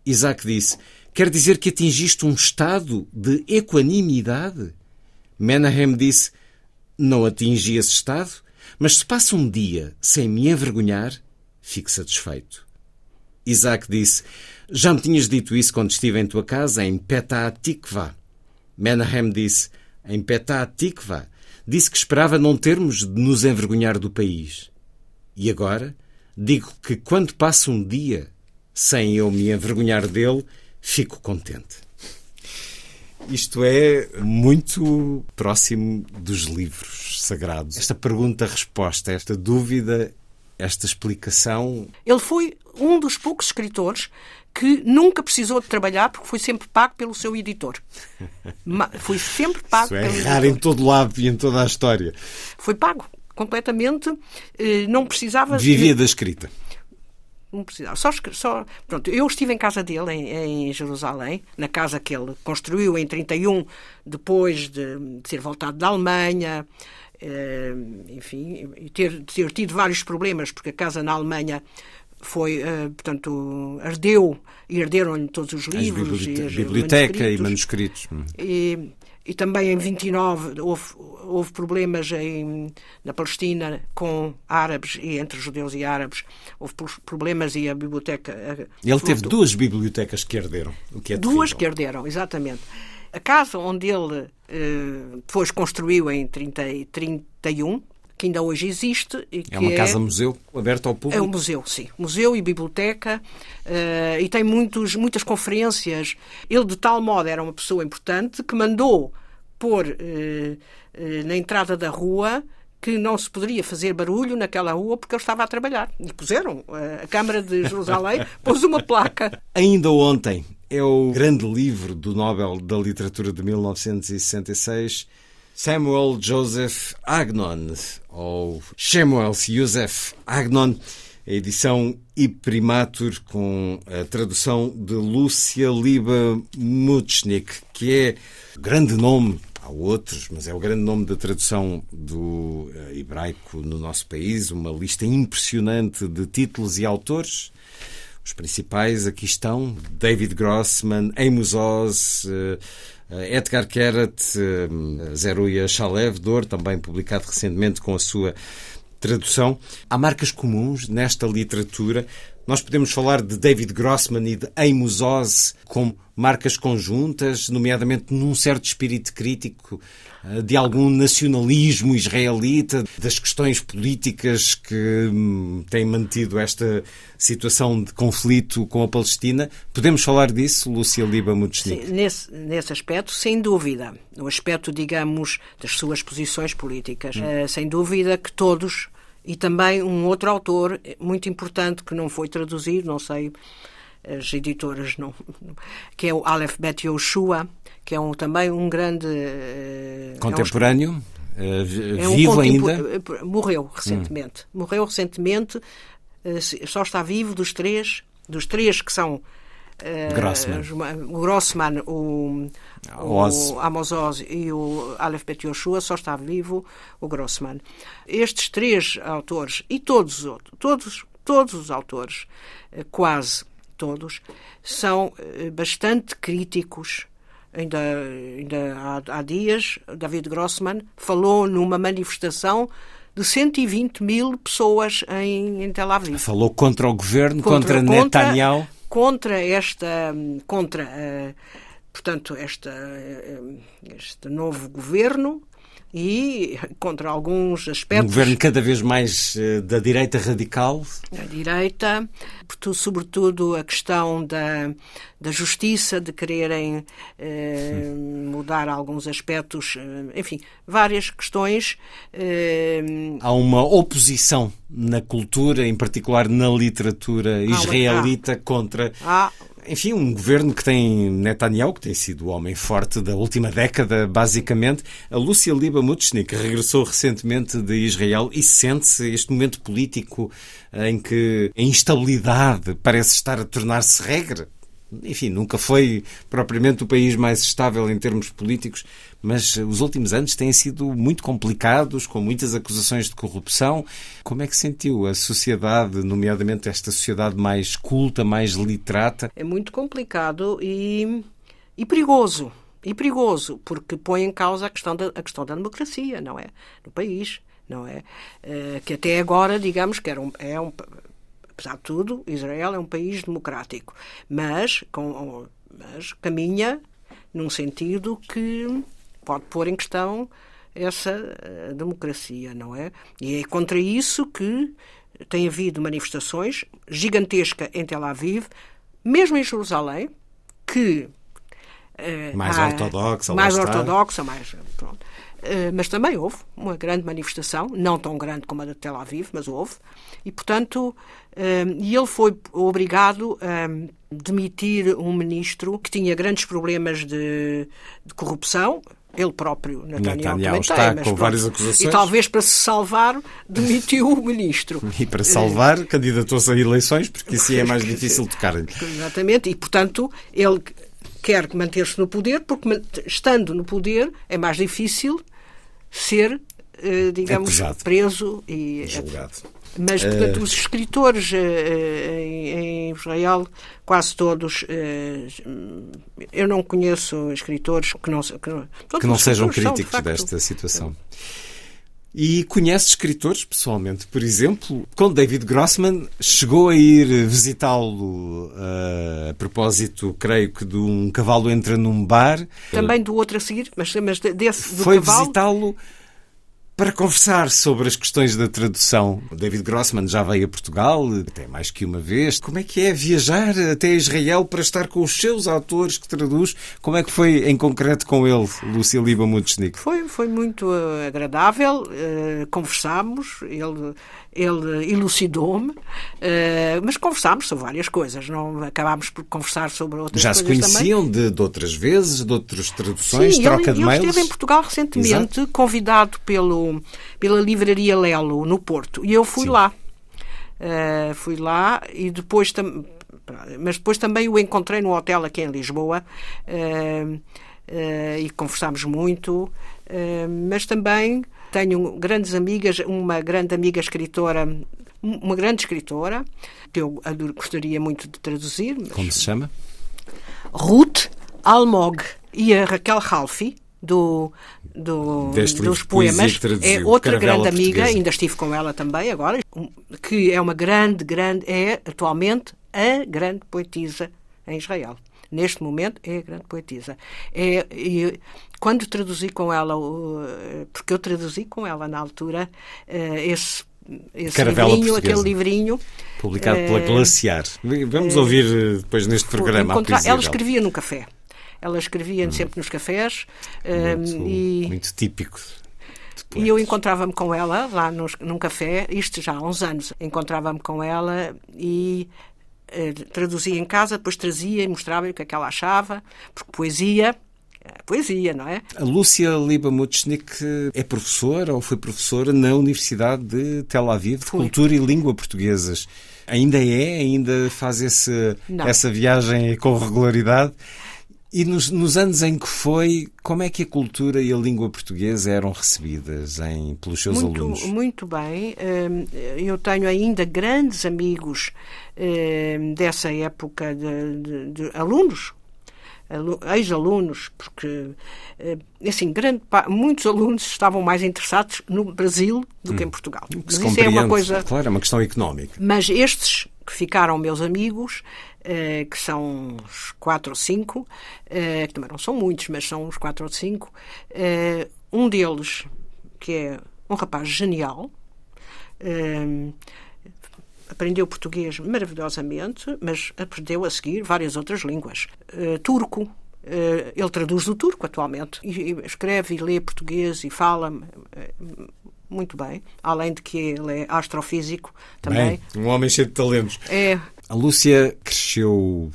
Isaac disse: Quer dizer que atingiste um estado de equanimidade? Menahem disse: Não atingi esse estado, mas se passa um dia sem me envergonhar, fico satisfeito. Isaac disse: Já me tinhas dito isso quando estive em tua casa, em Petah Tikva. Menahem disse: Em Petah Tikva. Disse que esperava não termos de nos envergonhar do país. E agora digo que quando passa um dia sem eu me envergonhar dele, fico contente. Isto é muito próximo dos livros sagrados. Esta pergunta-resposta, esta dúvida, esta explicação. Ele foi um dos poucos escritores que nunca precisou de trabalhar porque foi sempre pago pelo seu editor. (laughs) Foi sempre pago Isso é pelo raro em todo lado e em toda a história. Foi pago completamente. eh, Não precisava. de- Vivia da escrita. Só, só, pronto, eu estive em casa dele, em, em Jerusalém, na casa que ele construiu em 31, depois de, de ser voltado da Alemanha, eh, enfim, e ter, ter tido vários problemas, porque a casa na Alemanha foi, eh, portanto, ardeu e arderam-lhe todos os livros. bibliote- e biblioteca e manuscritos. manuscritos. E, e também em 29 houve, houve problemas em, na Palestina com árabes e entre judeus e árabes. Houve pro- problemas e a biblioteca. Ele teve duas bibliotecas que herderam, o que é Duas terrível. que herderam, exatamente. A casa onde ele eh, depois construiu em 30, e 31, que ainda hoje existe. E É uma casa-museu aberta ao público. é um museu, sim. Museu e biblioteca. eh, e tem muitos, muitas conferências. Ele, de tal modo, era uma pessoa importante que mandou pôr eh, eh, na entrada da rua que não se poderia fazer barulho naquela rua porque ele estava a trabalhar. E puseram. a Câmara de Jerusalém (laughs) pôs uma placa. Ainda ontem é o grande livro do Nobel da Literatura de 1966, Samuel Joseph Agnon, ou Samuel Joseph Agnon, a edição Iprimatur com a tradução de Lúcia Liba Muchnik, que é grande nome Há outros, mas é o grande nome da tradução do eh, hebraico no nosso país, uma lista impressionante de títulos e autores. Os principais aqui estão: David Grossman, Amos Oz, eh, Edgar Keret, eh, Zeruia Shalev, Dor, também publicado recentemente com a sua tradução. Há marcas comuns nesta literatura Nós podemos falar de David Grossman e de Amos Oz como marcas conjuntas, nomeadamente num certo espírito crítico eh, de algum nacionalismo israelita, das questões políticas que hum, têm mantido esta situação de conflito com a Palestina. Podemos falar disso, Lúcia Liba Mutschnik? Sim, nesse, nesse aspecto, sem dúvida. No aspecto, digamos, das suas posições políticas. Hum. Uh, sem dúvida que todos e também um outro autor muito importante que não foi traduzido, não sei, as editoras não, que é o Aleph Bet Yoshua, que é um, também um grande contemporâneo, é um, é vivo um ainda, morreu recentemente, hum. morreu recentemente, só está vivo dos três, dos três que são Grossman. o Grossman, o, o Amos Oz e o Aleph Bet Yoshua, só está vivo o Grossman. Estes três autores e todos os outros, todos, todos os autores, eh, quase todos, são eh, bastante críticos ainda, ainda há, há, dias, David Grossman falou numa manifestação de 120 mil pessoas em, em Tel Aviv. Falou contra o governo, contra, contra Netanyahu? contra esta, contra, uh, portanto, esta, uh, este novo governo e contra alguns aspectos. Um governo cada vez mais uh, da direita radical? Da direita, sobretudo a questão da, da justiça, de quererem uh, mudar alguns aspectos, enfim, várias questões. Há uma oposição na cultura, em particular na literatura israelita, contra. Há enfim, um governo que tem Netanyahu, que tem sido o homem forte da última década, basicamente. A Lúcia Liba Mutschnik regressou recentemente de Israel e sente-se este momento político em que a instabilidade parece estar a tornar-se regra enfim, nunca foi propriamente o país mais estável em termos políticos, mas os últimos anos têm sido muito complicados, com muitas acusações de corrupção. Como é que sentiu a sociedade, nomeadamente esta sociedade mais culta, mais literata? É muito complicado e, e perigoso. E perigoso, porque põe em causa a questão da, a questão da democracia, não é? No país, não é? Uh, que até agora, digamos, que era um, é um, apesar de tudo, Israel é um país democrático, mas, com, mas caminha num sentido que pode pôr em questão essa eh, democracia, não é? E é contra isso que tem havido manifestações gigantescas em Tel Aviv, mesmo em Jerusalém, que eh, mais há, ortodoxa, mais ortodoxa, mais mas também houve uma grande manifestação, não tão grande como a de Tel Aviv, mas houve, e portanto, eh, e ele foi obrigado a demitir um ministro que tinha grandes problemas de, de corrupção, ele próprio, Netanyahu, Netanyahu está tem, com várias acusações. E talvez para se salvar, demitiu o ministro. (laughs) E para salvar, candidatou-se a eleições, porque isso é mais (laughs) difícil tocar-lhe. Exatamente, e portanto, ele quer manter-se no poder, porque estando no poder é mais difícil ser, eh, digamos, Acusado. preso e julgado. Mas, portanto, uh... os escritores uh, em Israel, quase todos, uh, eu não conheço escritores que não, que não, que não sejam críticos são, de desta situação. E conhece escritores pessoalmente, por exemplo, com David Grossman, chegou a ir visitá-lo a propósito, creio que, de um cavalo entra num bar. Também do outro a seguir, mas, mas desse do Foi cavalo... visitá-lo para conversar sobre as questões da tradução. O David Grossman já veio a Portugal, até mais que uma vez. Como é que é viajar até Israel para estar com os seus autores que traduz? Como é que foi em concreto com ele, Lúcia Liba? Foi, foi muito uh, agradável, uh, conversámos, ele ele elucidou-me, uh, mas conversámos sobre várias coisas, não acabámos por conversar sobre outras Já coisas Já se conheciam de, de, outras vezes, de outras traduções, Sim, troca ele, de mails? Ele esteve em Portugal recentemente, Exato. convidado pelo, pela livraria Lelo, no Porto, e eu fui Sim. lá. Uh, fui lá e depois mas depois também o encontrei no hotel aqui em Lisboa uh, uh, e conversámos muito, mas também tenho grandes amigas, uma grande amiga escritora, uma grande escritora, que eu gostaria muito de traduzir. Como se chama? Ruth Almog e a Raquel Halfi, do, do dos poemas. É outra Caravela grande amiga, Portuguesa. ainda estive com ela também agora, que é uma grande, grande, é atualmente a grande poetisa em Israel. Neste momento é a grande poetisa. É, e quando traduzi com ela, porque eu traduzi com ela na altura, eh, esse, esse Caravela livrinho, Portuguesa. aquele livrinho. Publicado pela eh, Glaciar. Vamos ouvir eh, depois neste programa encontrar- ela escrevia no café. Ela escrevia sempre nos cafés eh, muito, e, muito típico. e eu encontrava-me com ela lá nos, num café, isto já há uns anos. Encontrava-me com ela e eh, traduzia em casa, depois trazia e mostrava-lhe o que é que ela achava, porque poesia é poesia, não é? A Lúcia Libamuchnik é professora ou foi professora na Universidade de Tel Aviv de Cultura e Língua Portuguesas. Ainda é? Ainda faz esse, Não. essa viagem com regularidade? E nos, nos anos em que foi, como é que a cultura e a língua portuguesa eram recebidas em, pelos seus muito, alunos? Muito bem. Hum, Eu tenho ainda grandes amigos hum, dessa época de, de- de alunos, alu- ex-alunos, porque hum, assim, grande, muitos alunos estavam mais interessados no Brasil do que em Portugal. Hum. Mas isso é uma coisa. Claro, é uma questão económica. Mas estes que ficaram meus amigos, eh, que são uns quatro ou cinco, eh, que também não são muitos, mas são uns quatro ou cinco, eh, um deles, que é um rapaz genial, aprendeu português maravilhosamente, mas aprendeu a seguir várias outras línguas. Turco. ele traduz do turco atualmente. E, escreve e lê português e fala muito bem. Além de que ele é astrofísico também. Bem, um homem cheio de talentos. É. A Lúcia cresceu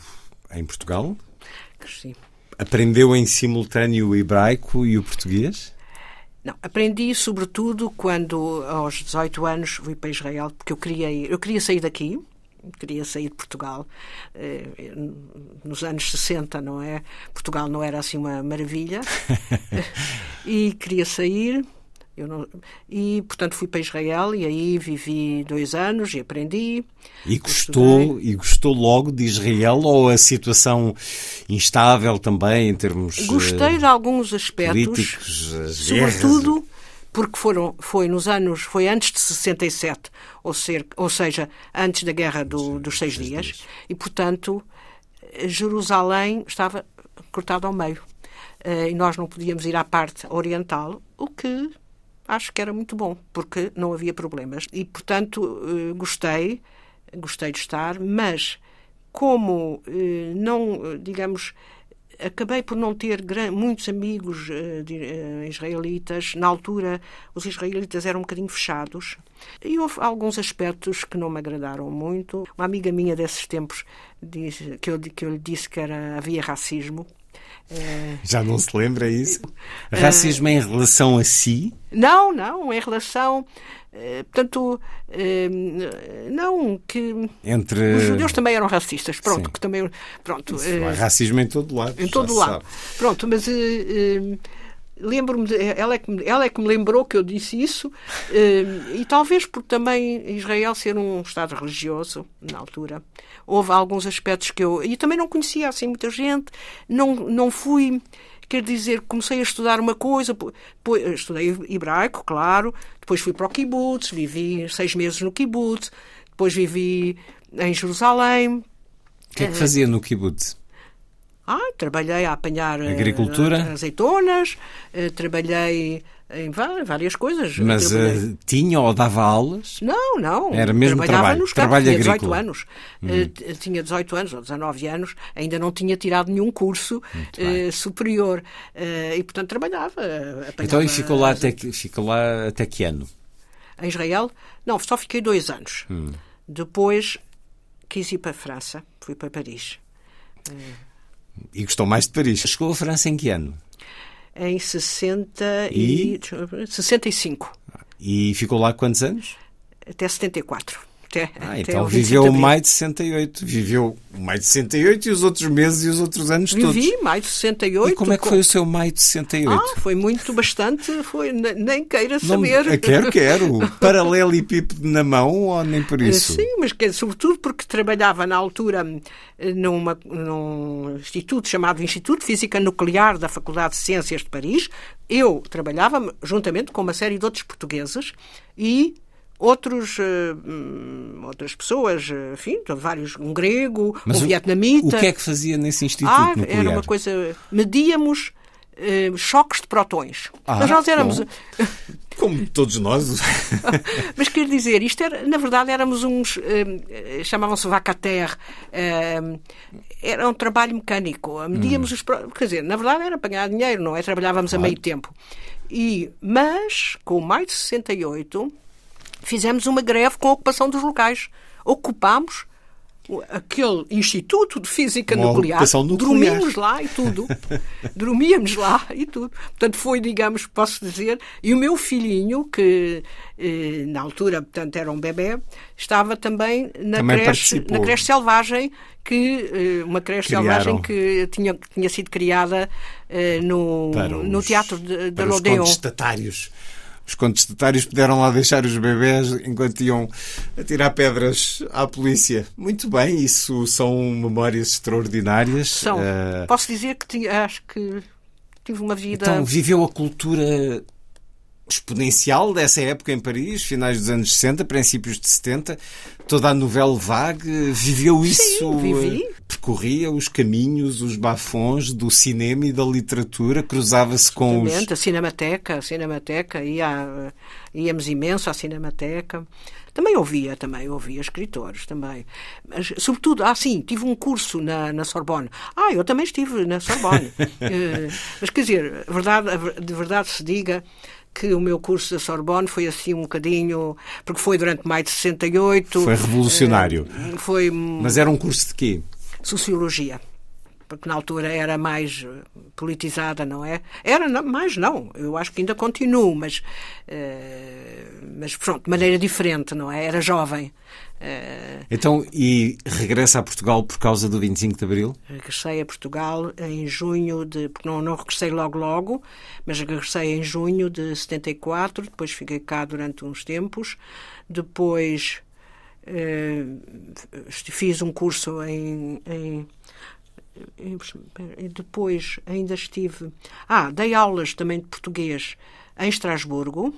em Portugal, Cresci. aprendeu em simultâneo o hebraico e o português. Não, aprendi sobretudo quando aos 18 anos fui para Israel, porque eu queria ir, eu queria sair daqui, queria sair de Portugal. eh, Nos anos 60, não é? Portugal não era assim uma maravilha. (laughs) e queria sair. Não, e, portanto, fui para Israel e aí vivi dois anos e aprendi. E gostou, e gostou logo de Israel ou a situação instável também em termos Gostei eh, de alguns aspectos. Sobretudo porque foram, foi nos anos, foi antes de 67, ou, ser, ou seja, antes da Guerra do- dos Seis Dias, e portanto Jerusalém estava cortada ao meio. Eh, E nós não podíamos ir à parte oriental, o que acho que era muito bom, porque não havia problemas. E portanto eh, gostei, gostei de estar, mas como eh, não, eh, digamos, acabei por não ter muitos amigos israelitas. Na altura, os israelitas eram um bocadinho fechados. E houve alguns aspectos que não me agradaram muito. Uma amiga minha desses tempos, disse, que, eu, que eu lhe disse que era, havia racismo. Eh, Já não se lembra isso? Racismo em relação a si? não, não, em relação. eh, portanto, eh, não, que. Entre- Os judeus também eram racistas, pronto, Sim. que também. Pronto, Há eh, racismo em todo lado. em todo lado. sabe. Pronto, mas lembro-me, ela, é que, ela é que me lembrou que eu disse isso, eh, e talvez por também Israel ser um Estado religioso, na altura, houve alguns aspectos que eu. E também não conhecia assim muita gente, não, não fui. Quer dizer, comecei a estudar uma coisa, po- po- estudei hebraico, claro, depois fui para o kibbutz, vivi seis meses no kibbutz, depois vivi em Jerusalém, O que é que fazia no kibbutz? Ah, trabalhei a apanhar eh, Agricultura? azeitonas, eh, trabalhei em vá- várias coisas. Mas eh, tinha ou dava aulas? Não, não. Era mesmo Trabalhava trabalho, nos trabalho tinha 18 agrícola. anos. Eh, t- tinha 18 anos ou 19 anos, ainda não tinha tirado nenhum curso eh, superior. E, portanto, trabalhava. Então e ficou lá, até que, ficou lá até que ano? Em Israel? Não, só fiquei dois anos. Hum. Depois quis ir para a França, fui para Paris. E gostou mais de Paris. Chegou à França em que ano? Em 60 e... E? 65. E ficou lá quantos anos? até 74. Até. Ah, então ao 25 viveu maio de 68. Viveu o maio de 68 e os outros meses e os outros anos todos. Vivi maio de 68. E como é que foi o seu maio de 68? Ah, foi muito, bastante, foi, ne- nem queira Não- saber. Quero, (laughs) quero. Paralelepípedo na mão ou nem por isso? Sim, mas que, sobretudo porque trabalhava na altura eh, numa, num instituto chamado Instituto de Física Nuclear da Faculdade de Ciências de Paris. Eu trabalhava juntamente com uma série de outros portugueses e outros, eh, hum, outras pessoas, eh, enfim, vários, um grego, Mas um o- vietnamita. O que é que fazia nesse instituto Ah, nuclear? era uma coisa. Medíamos eh, choques de protões. Ah, Mas nós éramos. bom. (laughs) Como todos nós. (laughs) Mas quer dizer, isto era, na verdade, éramos uns. chamavam-se vacater. eh, era um trabalho mecânico. Medíamos os. pro- Quer dizer, na verdade era para ganhar dinheiro, não é? Trabalhávamos a meio tempo. E, mas, com mais de 68, fizemos uma greve com a ocupação dos locais. Ocupámos aquele Instituto de Física Nuclear. nuclear. Dormimos lá e tudo. (laughs) Dormíamos lá e tudo. Portanto, foi, digamos, posso dizer. E o meu filhinho, que eh, na altura, portanto, era um bebê, estava também na, Também creche, na creche selvagem, que, eh, uma creche Criaram. selvagem que tinha, tinha sido criada eh, no, para no os- Teatro de, de para os contestatários. Os contestatários puderam lá deixar os bebés enquanto iam atirar pedras à polícia. Muito bem, isso são memórias extraordinárias. São. Eh, Posso dizer que acho que tive uma vida. Então, viveu a cultura exponencial dessa época em Paris, finais dos anos 60, princípios de 70, toda a novela vague, viveu isso, vivi. eh, percorria os caminhos, os bafões do cinema e da literatura, cruzava-se com os... Exatamente, a Cinemateca, a Cinemateca, ia, íamos imenso à Cinemateca. Também ouvia, também ouvia escritores também. Mas, sobretudo, ah, sim, tive um curso na, na Sorbonne. Ah, eu também estive na Sorbonne. (laughs) Eh, mas, quer dizer, verdade, de verdade se diga que o meu curso da Sorbonne foi assim um bocadinho... Porque foi durante mais de 68. Foi revolucionário. eh, foi Mas era um curso de quê? sociologia. Porque na altura era mais eh, politizada, não é? Era não, mais não, eu acho que ainda continuo, mas, eh, mas pronto, de maneira diferente, não é? Era jovem. Eh, Então, e regressa a Portugal por causa do 25 de Abril? regressei a Portugal em junho de. Porque não, não regressei logo logo, mas regressei em junho de 74, depois fiquei cá durante uns tempos, depois eh, fiz um curso em. em depois ainda estive. Ah, dei aulas também de português em Estrasburgo,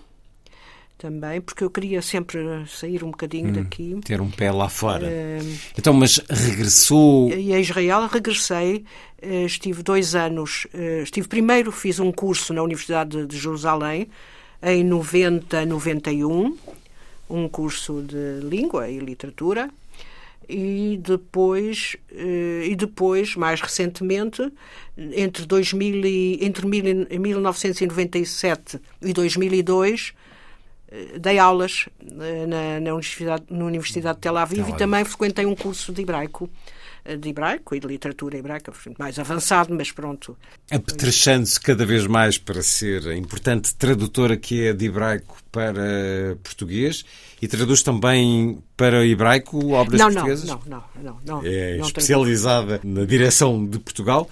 também, porque eu queria sempre sair um bocadinho daqui. Ter um pé lá fora. Eh, Então, mas regressou... e a Israel regressei, eh, estive dois anos, eh, estive primeiro, fiz um curso na Universidade de- de Jerusalém, em 90, 91, um curso de língua e literatura, e depois, eh, e depois mais recentemente, entre, 2000 e, entre mil e- 1997 e 2002, eh, dei aulas eh, na, na, Universidade, na Universidade de Tel Aviv Tel e Aviv. também frequentei um curso de hebraico, de hebraico e de literatura hebraica, mais avançado, mas pronto. apetrechando-se cada vez mais para ser a importante tradutora que é de hebraico para português e traduz também para hebraico obras não, não, portuguesas? não, não, não, não. É não especializada na direção de Portugal.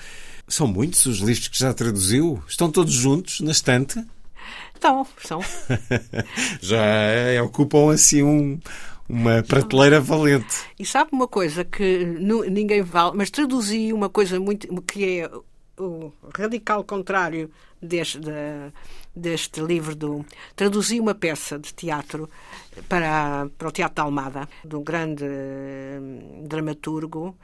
São muitos os livros que já traduziu? Estão todos juntos na estante? Então, são. (laughs) Já é, ocupam assim um, uma prateleira valente. E sabe uma coisa que ninguém vale, mas traduzi uma coisa muito que é o radical contrário deste, da- deste livro do traduzi uma peça de teatro para, para o Teatro de Almada, de um grande eh, dramaturgo,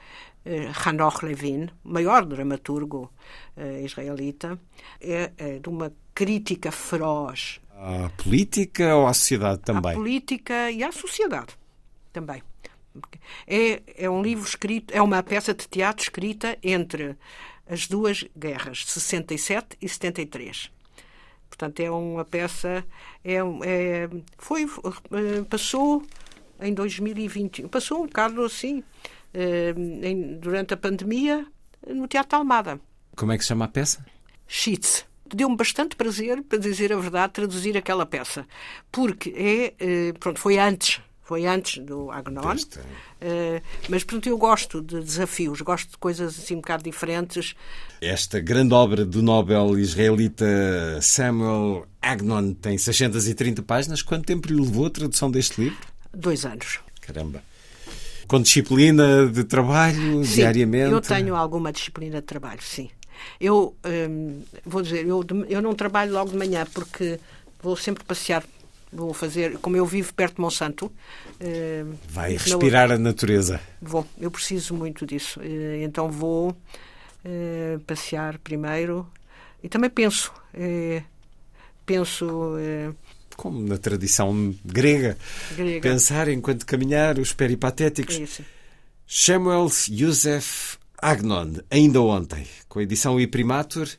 eh, Hanoch Levin, maior dramaturgo eh, israelita, é, é de uma crítica feroz À política ou à sociedade à também? política e à sociedade também. É, é um livro escrito, é uma peça de teatro escrita entre as duas guerras, 67 e 73. Portanto, é uma peça. É, é- foi, eh, passou em 2021. Passou um bocado assim, eh, durante a pandemia, no Teatro de Almada. Como é que se chama a peça? Deu-me bastante prazer, para dizer a verdade, traduzir aquela peça. Porque é, eh, pronto, foi antes foi antes do Agnon. Uh, mas, portanto, eu gosto de desafios, gosto de coisas assim um bocado diferentes. Esta grande obra do Nobel israelita Samuel Agnon tem 630 páginas. Quanto tempo lhe levou a tradução deste livro? Dois anos. Caramba. Com disciplina de trabalho, sim, diariamente? Eu tenho alguma disciplina de trabalho, sim. Eu hum, vou dizer, eu, eu não trabalho logo de manhã porque vou sempre passear Vou fazer, como eu vivo perto de Monsanto. Eh, Vai respirar a natureza. Vou, eu preciso muito disso. Então vou eh, passear primeiro e também penso. penso. como na tradição grega, grega, pensar enquanto caminhar, os peripatéticos. Isso. Samuel Yosef Agnon, ainda ontem, com a edição Iprimatur,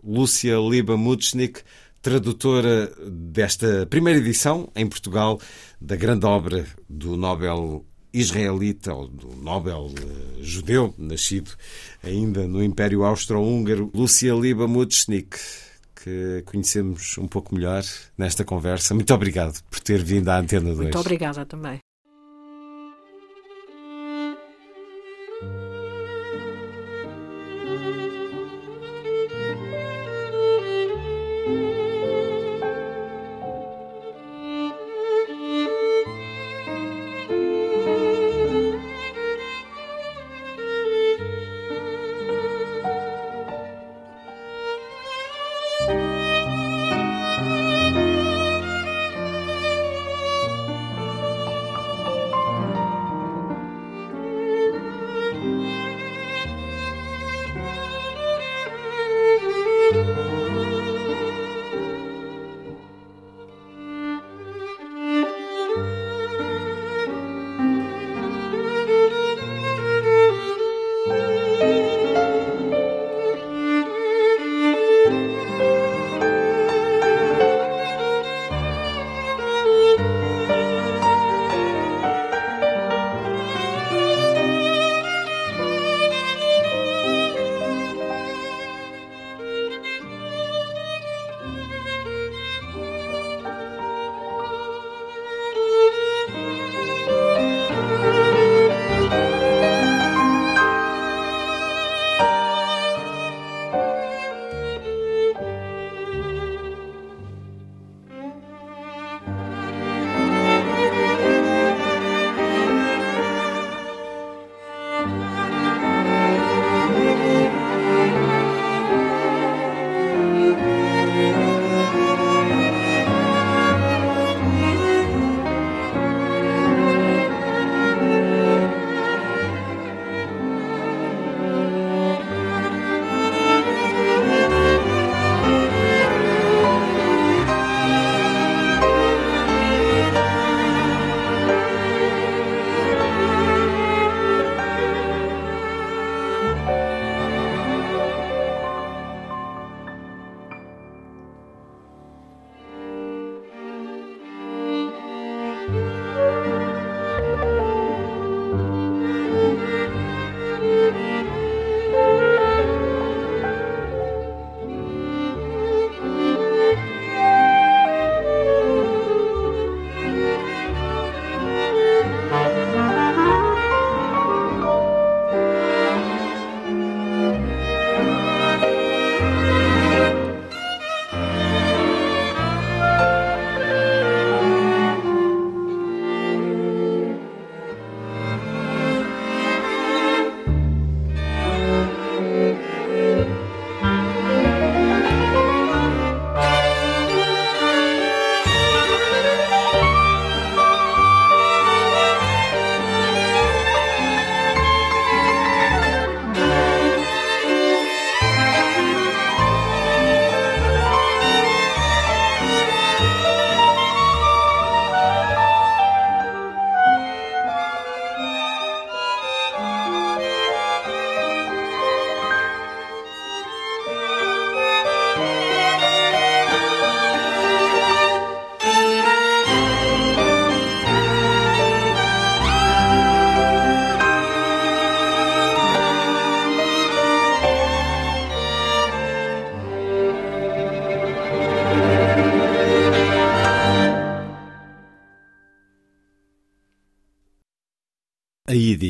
Lúcia Liba Mutschnik tradutora desta primeira edição em Portugal da grande obra do Nobel israelita, ou do Nobel uh, judeu, nascido ainda no Império Austro-Húngaro, Lucia Liba Mutschnik, que conhecemos um pouco melhor nesta conversa. Muito obrigado por ter vindo à Antena 2. Muito obrigada também.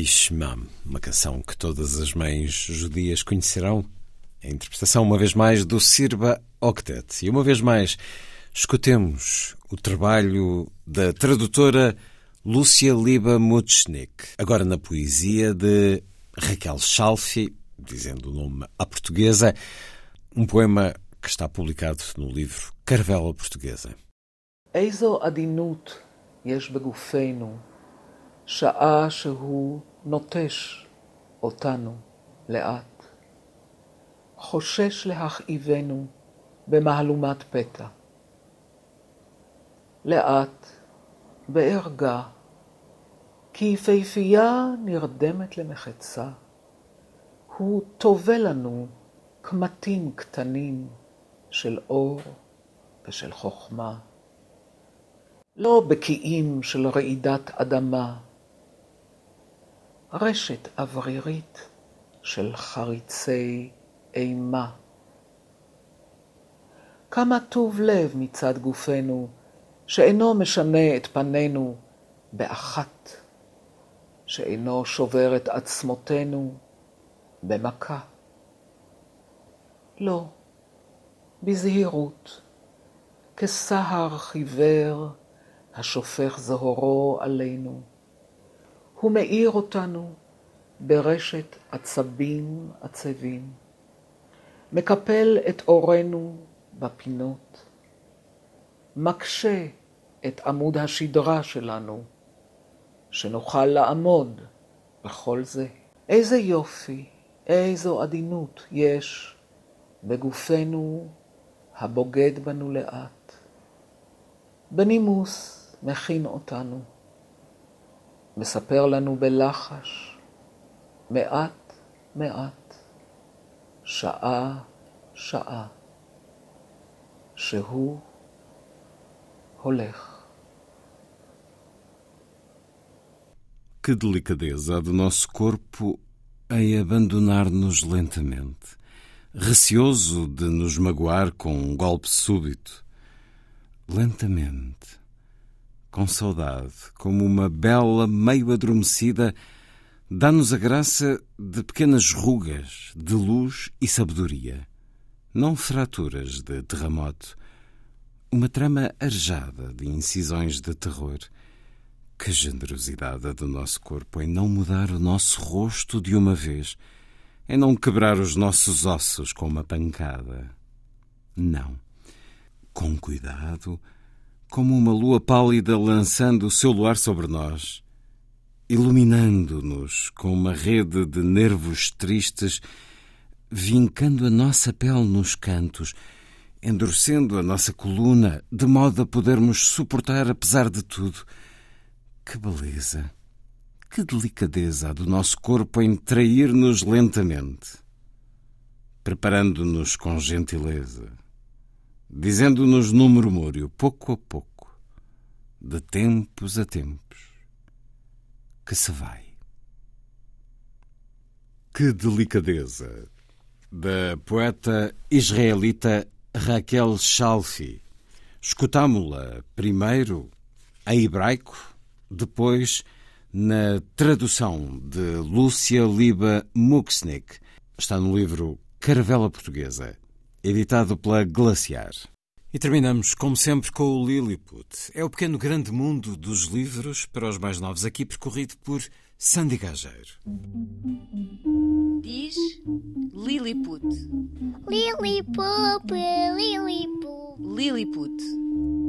Shema, uma canção que todas as mães judias conhecerão. A interpretação, uma vez mais, do Sirba Octet. E uma vez mais, escutemos o trabalho da tradutora Lúcia Liba Mutschnik, agora na poesia de Raquel Schalfi, dizendo o nome à portuguesa, um poema que está publicado no livro Carvela Portuguesa. איזו עדינות יש בגופנו שעה שהוא נוטש אותנו לאט, חושש להכאיבנו במהלומת פתע. לאט, בערגה, כי יפהפייה נרדמת למחצה, הוא טובל לנו קמטים קטנים של אור ושל חוכמה. לא בקיאים של רעידת אדמה, רשת אוורירית של חריצי אימה. כמה טוב לב מצד גופנו, שאינו משנה את פנינו באחת, שאינו שובר את עצמותינו במכה. לא, בזהירות, כסהר חיוור השופך זהורו עלינו. הוא מאיר אותנו ברשת עצבים עצבים, מקפל את אורנו בפינות, מקשה את עמוד השדרה שלנו, שנוכל לעמוד בכל זה. איזה יופי, איזו עדינות יש בגופנו הבוגד בנו לאט. בנימוס מכין אותנו, מספר לנו בלחש, מעט מעט, שעה שעה, שהוא הולך. Que delicadeza a do nosso corpo em abandonar-nos lentamente, receoso de nos magoar com um golpe súbito. Lentamente, com saudade, como uma bela meio adormecida, dá-nos a graça de pequenas rugas de luz e sabedoria, não fraturas de terremoto, uma trama arejada de incisões de terror. Que generosidade do nosso corpo em não mudar o nosso rosto de uma vez, em não quebrar os nossos ossos com uma pancada. Não. Com cuidado, como uma lua pálida lançando o seu luar sobre nós, iluminando-nos com uma rede de nervos tristes, vincando a nossa pele nos cantos, endurecendo a nossa coluna, de modo a podermos suportar apesar de tudo. Que beleza! Que delicadeza do nosso corpo em trair-nos lentamente, preparando-nos com gentileza dizendo-nos no murmúrio, pouco a pouco, de tempos a tempos, que se vai. Que delicadeza! Da poeta israelita Raquel Shalfi. Escutámo-la primeiro em hebraico, depois na tradução de Lúcia Liba Muxnik. Está no livro Caravela Portuguesa editado pela Glaciar. E terminamos, como sempre, com o Lilliput. É o pequeno grande mundo dos livros para os mais novos, aqui percorrido por Sandy Gageiro. Diz Lilliput. Lilliput, Lilliput. Lilliput.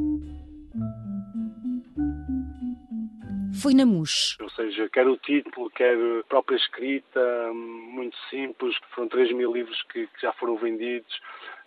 Foi na MUS. Ou seja, quer o título, quer a própria escrita, muito simples, foram 3 mil livros que, que já foram vendidos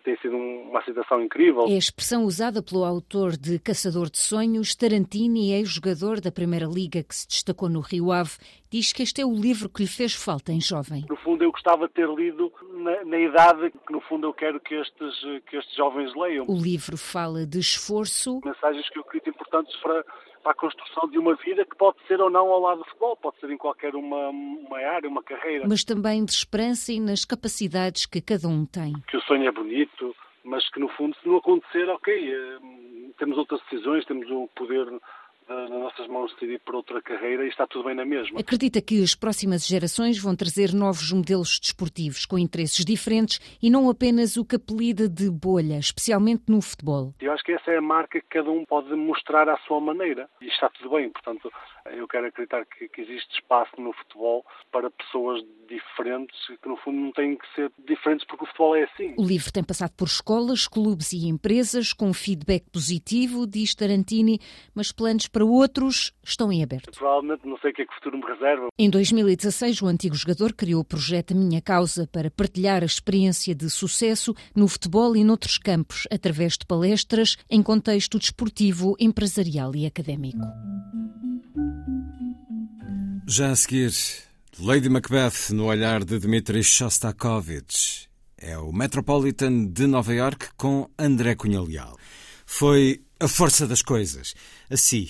tem sido uma aceitação incrível. É a expressão usada pelo autor de Caçador de Sonhos, Tarantini, ex-jogador da Primeira Liga que se destacou no Rio Ave, diz que este é o livro que lhe fez falta em jovem. No fundo, eu gostava de ter lido na, na idade que, no fundo, eu quero que estes, que estes jovens leiam. O livro fala de esforço. Mensagens que eu acredito importantes para para a construção de uma vida que pode ser ou não ao lado do futebol, pode ser em qualquer uma, uma área, uma carreira. Mas também de esperança e nas capacidades que cada um tem. Que o sonho é bonito, mas que no fundo, se não acontecer, ok, eh, temos outras decisões, temos o poder nas nossas mãos decidir por outra carreira e está tudo bem na mesma. Acredita que as próximas gerações vão trazer novos modelos desportivos com interesses diferentes e não apenas o que apelida de bolha, especialmente no futebol. Eu acho que essa é a marca que cada um pode mostrar à sua maneira e está tudo bem. Portanto, eu quero acreditar que, que existe espaço no futebol para pessoas diferentes que no fundo não têm que ser diferentes porque o futebol é assim. O livro tem passado por escolas, clubes e empresas com feedback positivo, diz Tarantini, mas planos para outros estão em aberto. Provavelmente não sei o que é que o futuro me reserva. Em 2016, o antigo jogador criou o projeto Minha Causa para partilhar a experiência de sucesso no futebol e noutros campos, através de palestras em contexto desportivo, empresarial e académico. Já a seguir, Lady Macbeth no olhar de Dmitri Shostakovich. É o Metropolitan de Nova York com André Cunha Leal. Foi a força das coisas. Assim,